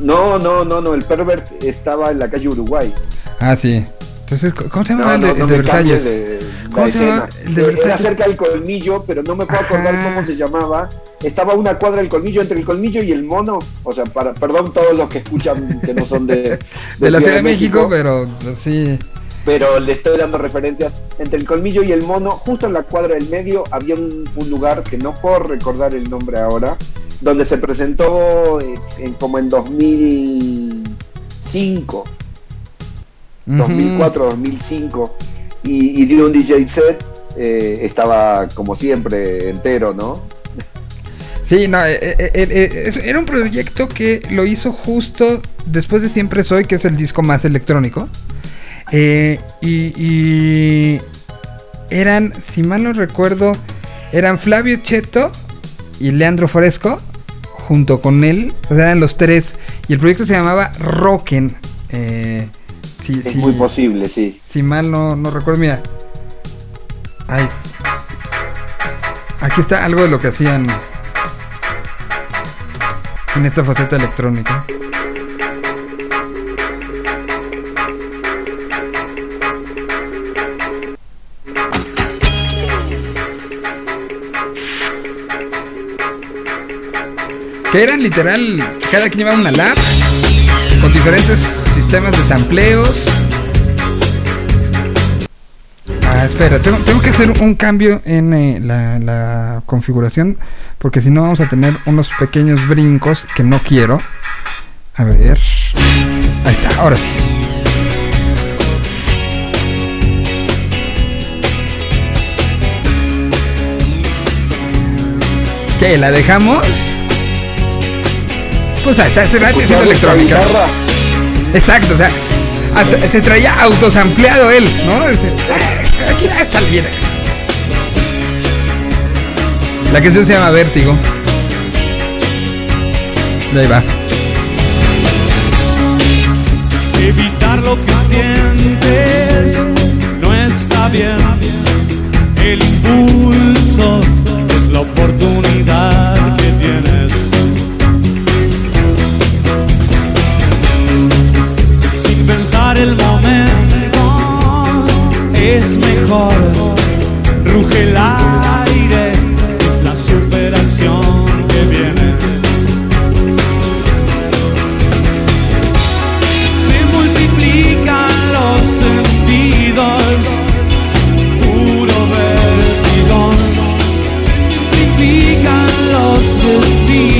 No, no, no, no, el Pervert estaba en la calle Uruguay. Ah, sí. Entonces, ¿cómo se No, llamaba el no, de, el no de me Versalles? de ¿Cómo la se llama? El de Era Versalles. cerca del colmillo, pero no me puedo acordar cómo se llamaba. Estaba una cuadra del colmillo, entre el colmillo y el mono. O sea, para, perdón todos los que escuchan que no son de, De la Ciudad de México, pero sí. pero le estoy dando referencias. Entre el colmillo y el mono, justo en la cuadra del medio, había un, un lugar que no puedo recordar el nombre ahora, donde se presentó eh, en- como en 2005, 2004, 2005, y, y dio un DJ set. eh, estaba como siempre entero, ¿no? Sí, no, eh, eh, era un proyecto que lo hizo justo después de Siempre Soy, que es el disco más electrónico. Eh, y, y eran, si mal no recuerdo, eran Flavio Cheto y Leandro Fresco, junto con él, o sea, eran los tres, y el proyecto se llamaba Rocken. Eh, sí, Es sí, muy posible, sí. si mal no, no recuerdo, mira. Ay. Aquí está algo de lo que hacían en esta faceta electrónica. Que eran literal, cada quien llevaba una lab con diferentes sistemas de sampleos. Ah, espera, tengo, que hacer un cambio en eh, la, la configuración porque si no vamos a tener unos pequeños brincos que no quiero. A ver. Ahí está, ahora sí. ¿Qué? ¿La dejamos? Pues está, se va haciendo ¿Escuchamos la electrónica. Exacto, o sea, hasta se traía autosampleado él, ¿no? Dice, "Ah, Aquí va esta lira. La canción se llama Vértigo. Y ahí va. Evitar lo que sientes no está bien. El impulso es la oportunidad es mejor. Ruge el aire, es la superacción que viene. se multiplican los sentidos, puro vértigo. Se simplifican los destinos,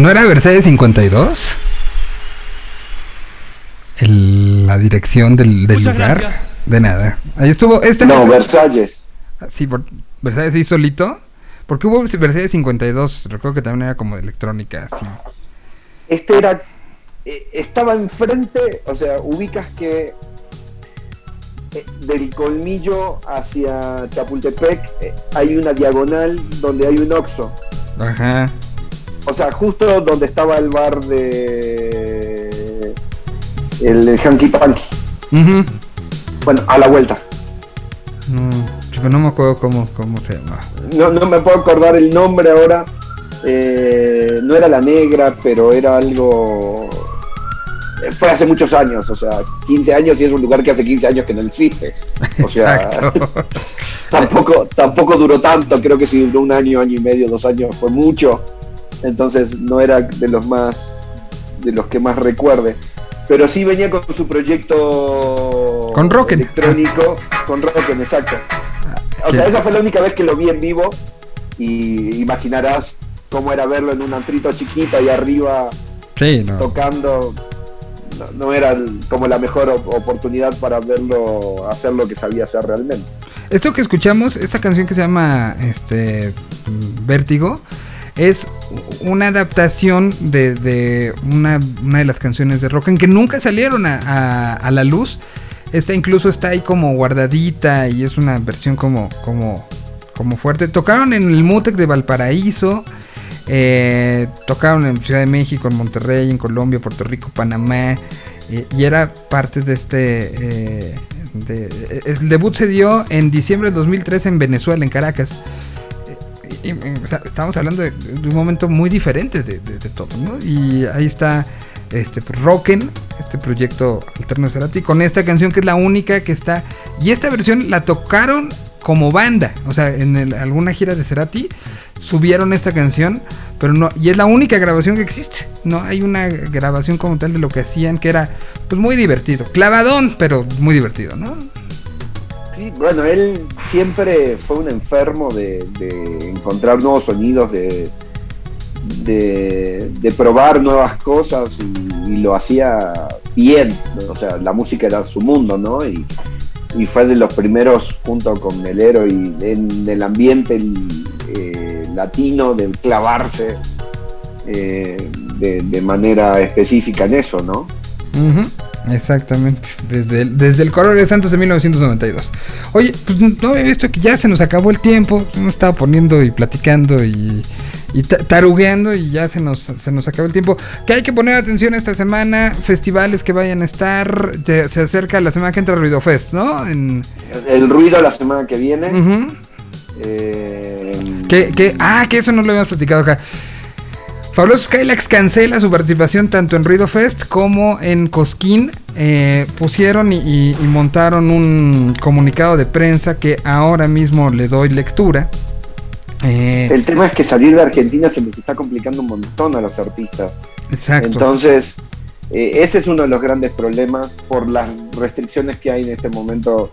¿No era Versalles 52? El- la dirección del, del Muchas lugar. gracias. De nada. Ahí estuvo. Esta, No, Versalles. Sí, por, Versalles sí solito. Porque hubo Versalles 52. Recuerdo que también era como de electrónica. Sí. Este era. eh, estaba enfrente, o sea, ubicas que eh, del colmillo hacia Chapultepec eh, hay una diagonal donde hay un Oxxo. Ajá. O sea, justo donde estaba el bar de. El, el Hanky Panky. Bueno, a la vuelta. No, no me acuerdo cómo, cómo se llama. No, no me puedo acordar el nombre ahora. Eh, no era la negra, pero era algo. eh, Fue hace muchos años, o sea, 15 años y es un lugar que hace 15 años que no existe. O sea, tampoco, tampoco duró tanto, creo que si duró un año, año y medio, dos años fue mucho. Entonces no era de los más, de los que más recuerde. Pero sí venía con su proyecto Con Rocken. electrónico, con Rocken, exacto. O sea, esa fue la única vez que lo vi en vivo y imaginarás cómo era verlo en un antrito chiquito ahí arriba Sí, no. tocando. No, no era como la mejor op- oportunidad para verlo hacer lo que sabía hacer realmente. Esto que escuchamos, esta canción que se llama este mm, Vértigo, es una adaptación de, de una, una de las canciones de Rocken que nunca salieron a, a- la luz. Esta incluso está ahí como guardadita y es una versión como, como, como fuerte. Tocaron en el Mutec de Valparaíso. eh, tocaron en Ciudad de México, en Monterrey, en Colombia, Puerto Rico, Panamá. eh, y era parte de este. eh, de- el debut se dio en diciembre del 2003 en Venezuela, en Caracas. Estamos hablando de, un momento muy diferente de, todo, ¿no? Y ahí está este Rocken, este proyecto alterno Cerati, con esta canción que es la única que está. Y esta versión la tocaron como banda, o sea, en el- alguna gira de Cerati subieron esta canción, pero no, y es la única grabación que existe. No hay una grabación como tal de lo que hacían, que era pues muy divertido, clavadón, pero muy divertido, ¿no? Bueno, él siempre fue un enfermo de, encontrar nuevos sonidos, de, de, probar nuevas cosas y, lo hacía bien. O sea, la música era su mundo, ¿no? Y, fue de los primeros, junto con Melero y en el ambiente eh, latino, de clavarse eh, de, manera específica en eso, ¿no? Exactamente, desde el, desde el Color de Santos de 1992. Oye, pues no había visto que ya se nos acabó el tiempo, hemos estado poniendo y platicando y, y ta- tarugueando y ya se nos, se nos acabó el tiempo. Que hay que poner atención esta semana, festivales que vayan a estar, se acerca la semana que entra Ruido Fest, ¿no? En, El ruido la semana que viene. Eh, que, que, ah, que eso no lo habíamos platicado acá. Fabuloso Skylax cancela su participación tanto en Ruido Fest como en Cosquín. Eh, pusieron y, y- y montaron un comunicado de prensa que ahora mismo le doy lectura. Eh, El tema es que salir de Argentina se les está complicando un montón a los artistas. exacto. Entonces, eh, ese es uno de los grandes problemas por las restricciones que hay en este momento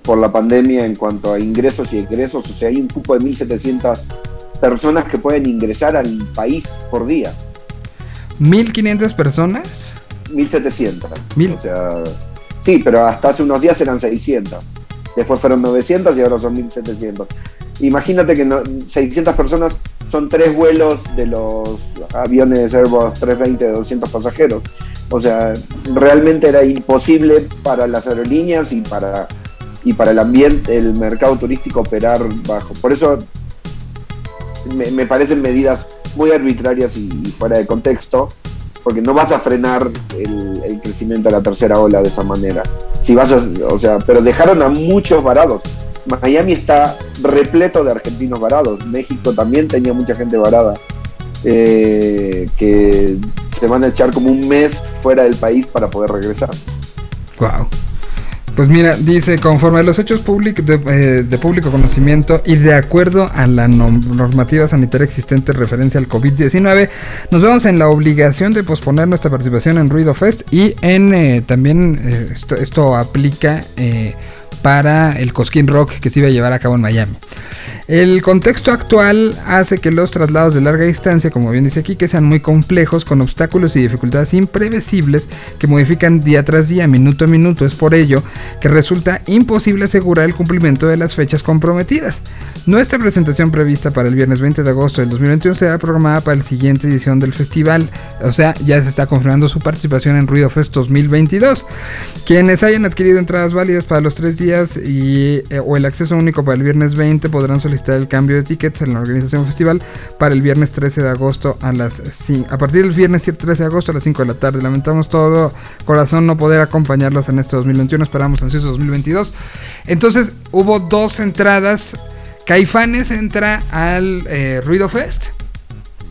por la pandemia en cuanto a ingresos y egresos. O sea, hay un cupo de 1.700 personas que pueden ingresar al país por día. 1500 personas. 1.700. Mil. O sea, sí, pero hasta hace unos días eran 600. Después fueron 900 y ahora son 1.700. Imagínate que no- 600 personas son tres vuelos de los aviones Airbus 320 de 200 pasajeros. O sea, realmente era imposible para las aerolíneas y para y para el ambiente, el mercado turístico operar bajo. Por eso me, parecen medidas muy arbitrarias y, y fuera de contexto, porque no vas a frenar el, el crecimiento de la tercera ola de esa manera. Si vas a, o sea, pero dejaron a muchos varados. Miami está repleto de argentinos varados. México también tenía mucha gente varada. eh, que se van a echar como un mes fuera del país para poder regresar. Wow. Pues mira, dice, conforme a los hechos públicos de, eh, de público conocimiento y de acuerdo a la normativa sanitaria existente en referencia al COVID-19, nos vemos en la obligación de posponer nuestra participación en Ruido Fest y en eh, también eh, esto, esto aplica eh, para el Cosquín Rock que se iba a llevar a cabo en Miami. El contexto actual hace que los traslados de larga distancia, como bien dice aquí, que sean muy complejos, con obstáculos y dificultades imprevisibles que modifican día tras día, minuto a minuto. Es por ello que resulta imposible asegurar el cumplimiento de las fechas comprometidas. Nuestra presentación prevista para el viernes 20 de agosto del 2021 será programada para la siguiente edición del festival. O sea, ya se está confirmando su participación en Ruido Fest 2022. Quienes hayan adquirido entradas válidas para los tres días y, eh, o el acceso único para el viernes 20 podrán solicitar el cambio de tickets en la organización festival para el viernes 13 de agosto a las a partir del viernes 13 de agosto a las 5 de la tarde. Lamentamos todo corazón no poder acompañarlas en este 2021, esperamos ansiosos 2022. Entonces hubo dos entradas. Caifanes entra al eh, Ruido Fest.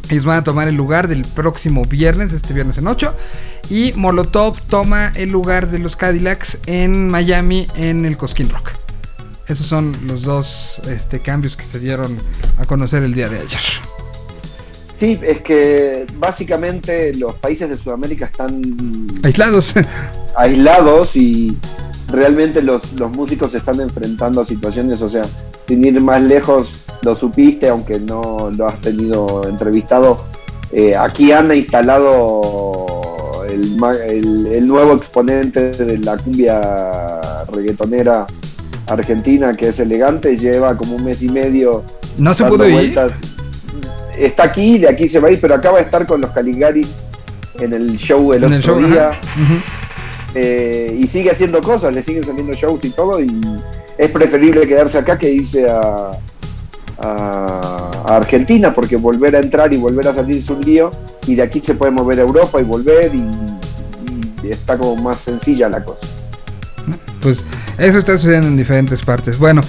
Ellos van a tomar el lugar del próximo viernes, este viernes en 8. Y Molotov toma el lugar de los Cadillacs en Miami en el Cosquín Rock. Esos son los dos este, cambios que se dieron a conocer el día de ayer. Sí, es que básicamente los países de Sudamérica están Aislados. aislados y realmente los, los músicos se están enfrentando a situaciones, o sea, sin ir más lejos, lo supiste, aunque no lo has tenido entrevistado, eh, aquí han instalado el, ma- el- el nuevo exponente de la cumbia reggaetonera argentina, que es elegante, lleva como un mes y medio. No se pudo ir. Está aquí, de aquí se va a ir, pero acaba de estar con los Caligaris en el show el En otro el show, día. Eh, y sigue haciendo cosas, le siguen saliendo shows y todo, y es preferible quedarse acá que irse a, a- a Argentina, porque volver a entrar y volver a salir es un lío, y de aquí se puede mover a Europa y volver, y, y está como más sencilla la cosa. Pues eso está sucediendo en diferentes partes. Bueno,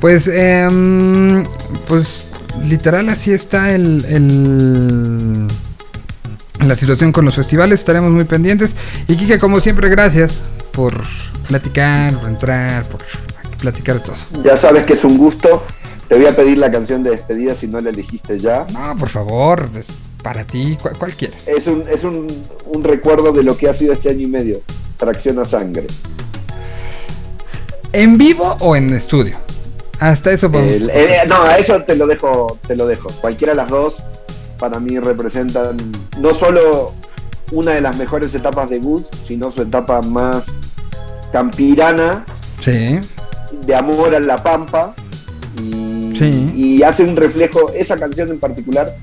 pues, em, pues literal así está el, el- la situación con los festivales. Estaremos muy pendientes. Y Kike, como siempre, gracias por platicar, por entrar, por platicar de todo. Ya sabes que es un gusto. Te voy a pedir la canción de despedida si no la elegiste ya. No, por favor, es para ti, ¿cuál, cuál quieres? Es un, es un, un recuerdo de lo que ha sido este año y medio. Tracción a sangre. ¿En vivo o en estudio? Hasta eso podemos. El- eh, no, a eso te lo dejo, te lo dejo. Cualquiera de las dos para mí representan no solo una de las mejores etapas de Boots, sino su etapa más campirana, Sí. de amor a la pampa. Y, hace un reflejo, esa canción en particular,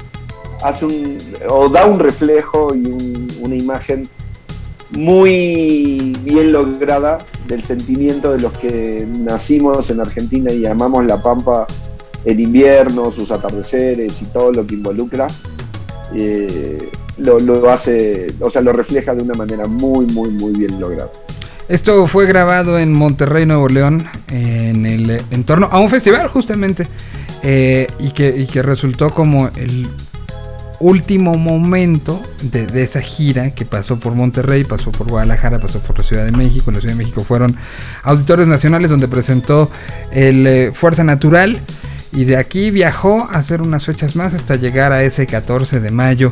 hace un, o da un reflejo y un- una imagen muy bien lograda del sentimiento de los que nacimos en Argentina y amamos la Pampa, el invierno, sus atardeceres y todo lo que involucra. eh, lo hace, o sea, lo refleja de una manera muy, muy, muy bien lograda. Esto fue grabado en Monterrey, Nuevo León, en el entorno a un festival justamente, eh, y, que, y que resultó como el último momento de, de esa gira que pasó por Monterrey, pasó por Guadalajara, pasó por la Ciudad de México. En la Ciudad de México fueron auditorios nacionales donde presentó el eh, Fuerza Natural. Y de aquí viajó a hacer unas fechas más hasta llegar a ese 14 de mayo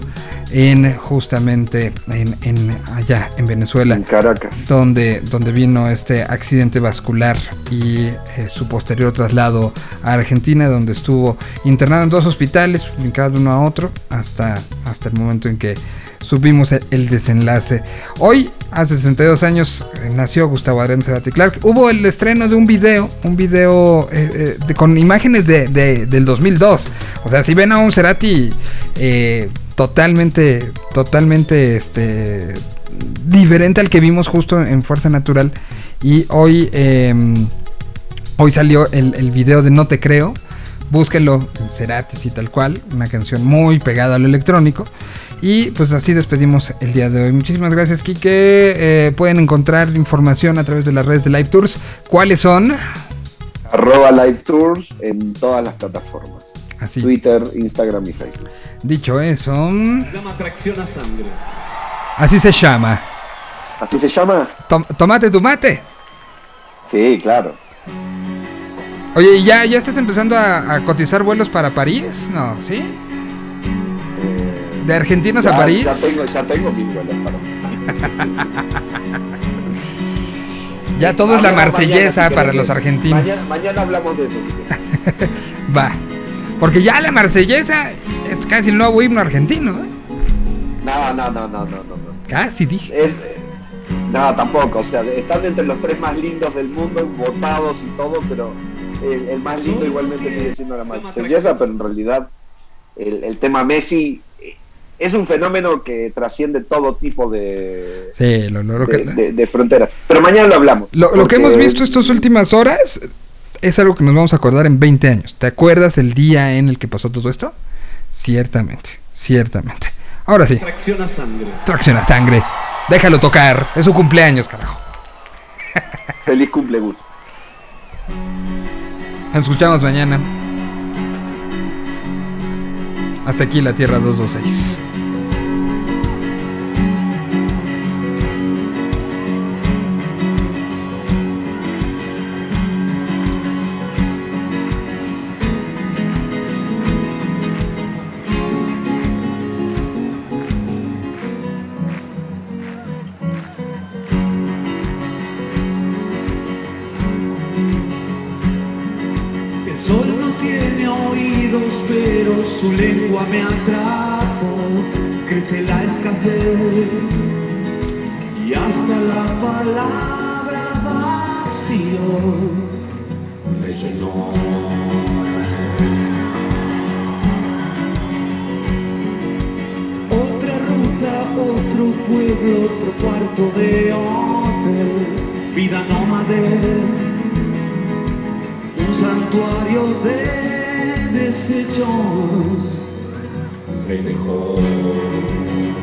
en justamente en, en allá en Venezuela. En Caracas. Donde, donde vino este accidente vascular y eh, su posterior traslado a Argentina, donde estuvo internado en dos hospitales, cada uno a otro, hasta, hasta el momento en que supimos el, el desenlace. Hoy, hace 62 años, eh, nació Gustavo Adrián Cerati Clark. Hubo el estreno de un video, un video eh, eh, con imágenes de, de- del 2002. O sea, si ven a un Cerati totalmente, totalmente, este, diferente al que vimos justo en Fuerza Natural. Y hoy, eh, hoy salió el, el video de No Te Creo. Búsquenlo, Cerati y tal cual. Una canción muy pegada a lo electrónico. Y pues así despedimos el día de hoy. Muchísimas gracias, Kike. Eh, pueden encontrar información a través de las redes de Live Tours. ¿Cuáles son? Arroba Live Tours en todas las plataformas. Así. Twitter, Instagram y Facebook. Dicho eso, Se llama Tracción a Sangre. así se llama. ¿Así se llama? Tom- tomate tu mate. Sí, claro. Oye, ¿y ya, ya estás empezando a, a cotizar vuelos para París? No, ¿sí? ¿De argentinos a París? Ya tengo, ya tengo mis vuelos para Ya todo es la marsellesa mañana, si para los argentinos. Mañana, mañana hablamos de eso. Va. Porque ya la marsellesa es casi el nuevo himno argentino. ¿eh? No, no, no, no, no, no. no. Casi dije. Es, eh, no, tampoco. O sea, están entre los tres más lindos del mundo, votados y todo, pero el, el más lindo igualmente sigue siendo la marsellesa, pero en realidad el, el tema Messi es un fenómeno que trasciende todo tipo de, Sí, lo, lo- lo de, que, de- de fronteras. Pero mañana lo hablamos. lo- lo que hemos visto estas últimas horas es algo que nos vamos a acordar en 20 años. ¿Te acuerdas el día en el que pasó todo esto? Ciertamente, ciertamente. Ahora sí, Tracción a sangre. tracción a sangre. Déjalo tocar. Es su cumpleaños, carajo. Feliz cumple, Gus. Nos escuchamos mañana. Hasta aquí la Tierra 226. Me atrapó. Crece la escasez y hasta la palabra vacío me llenó. Otra ruta, otro pueblo, otro cuarto de hotel, vida nómade un santuario de desechos me dejó. Cae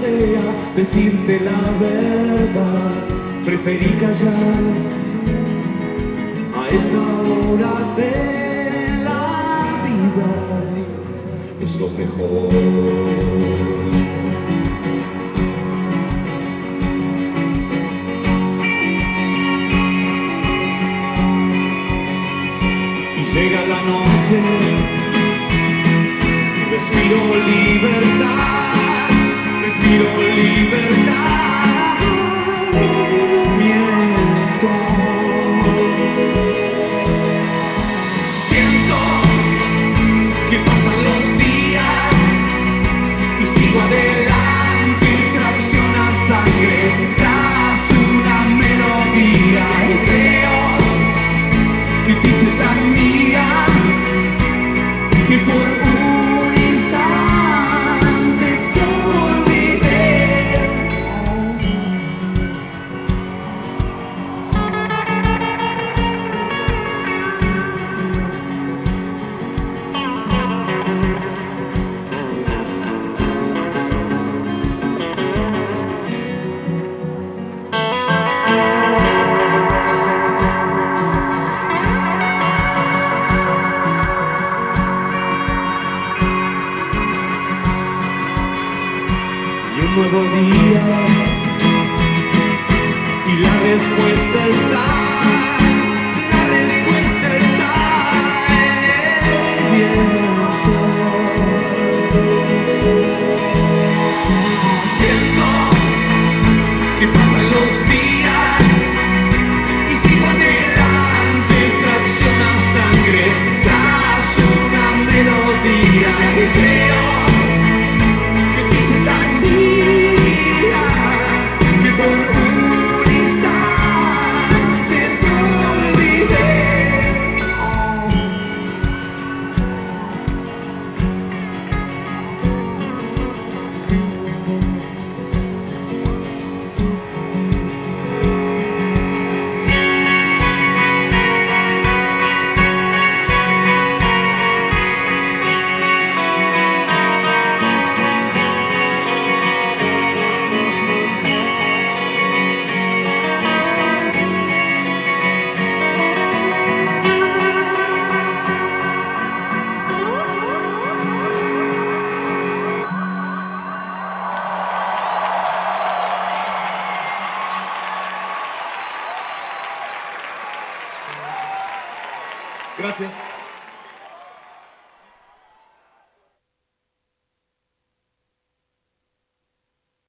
sea decirte la verdad, preferí callar a esta hora de la vida. Es lo mejor. Y llega la noche. Y respiro libertad, respiro libertad.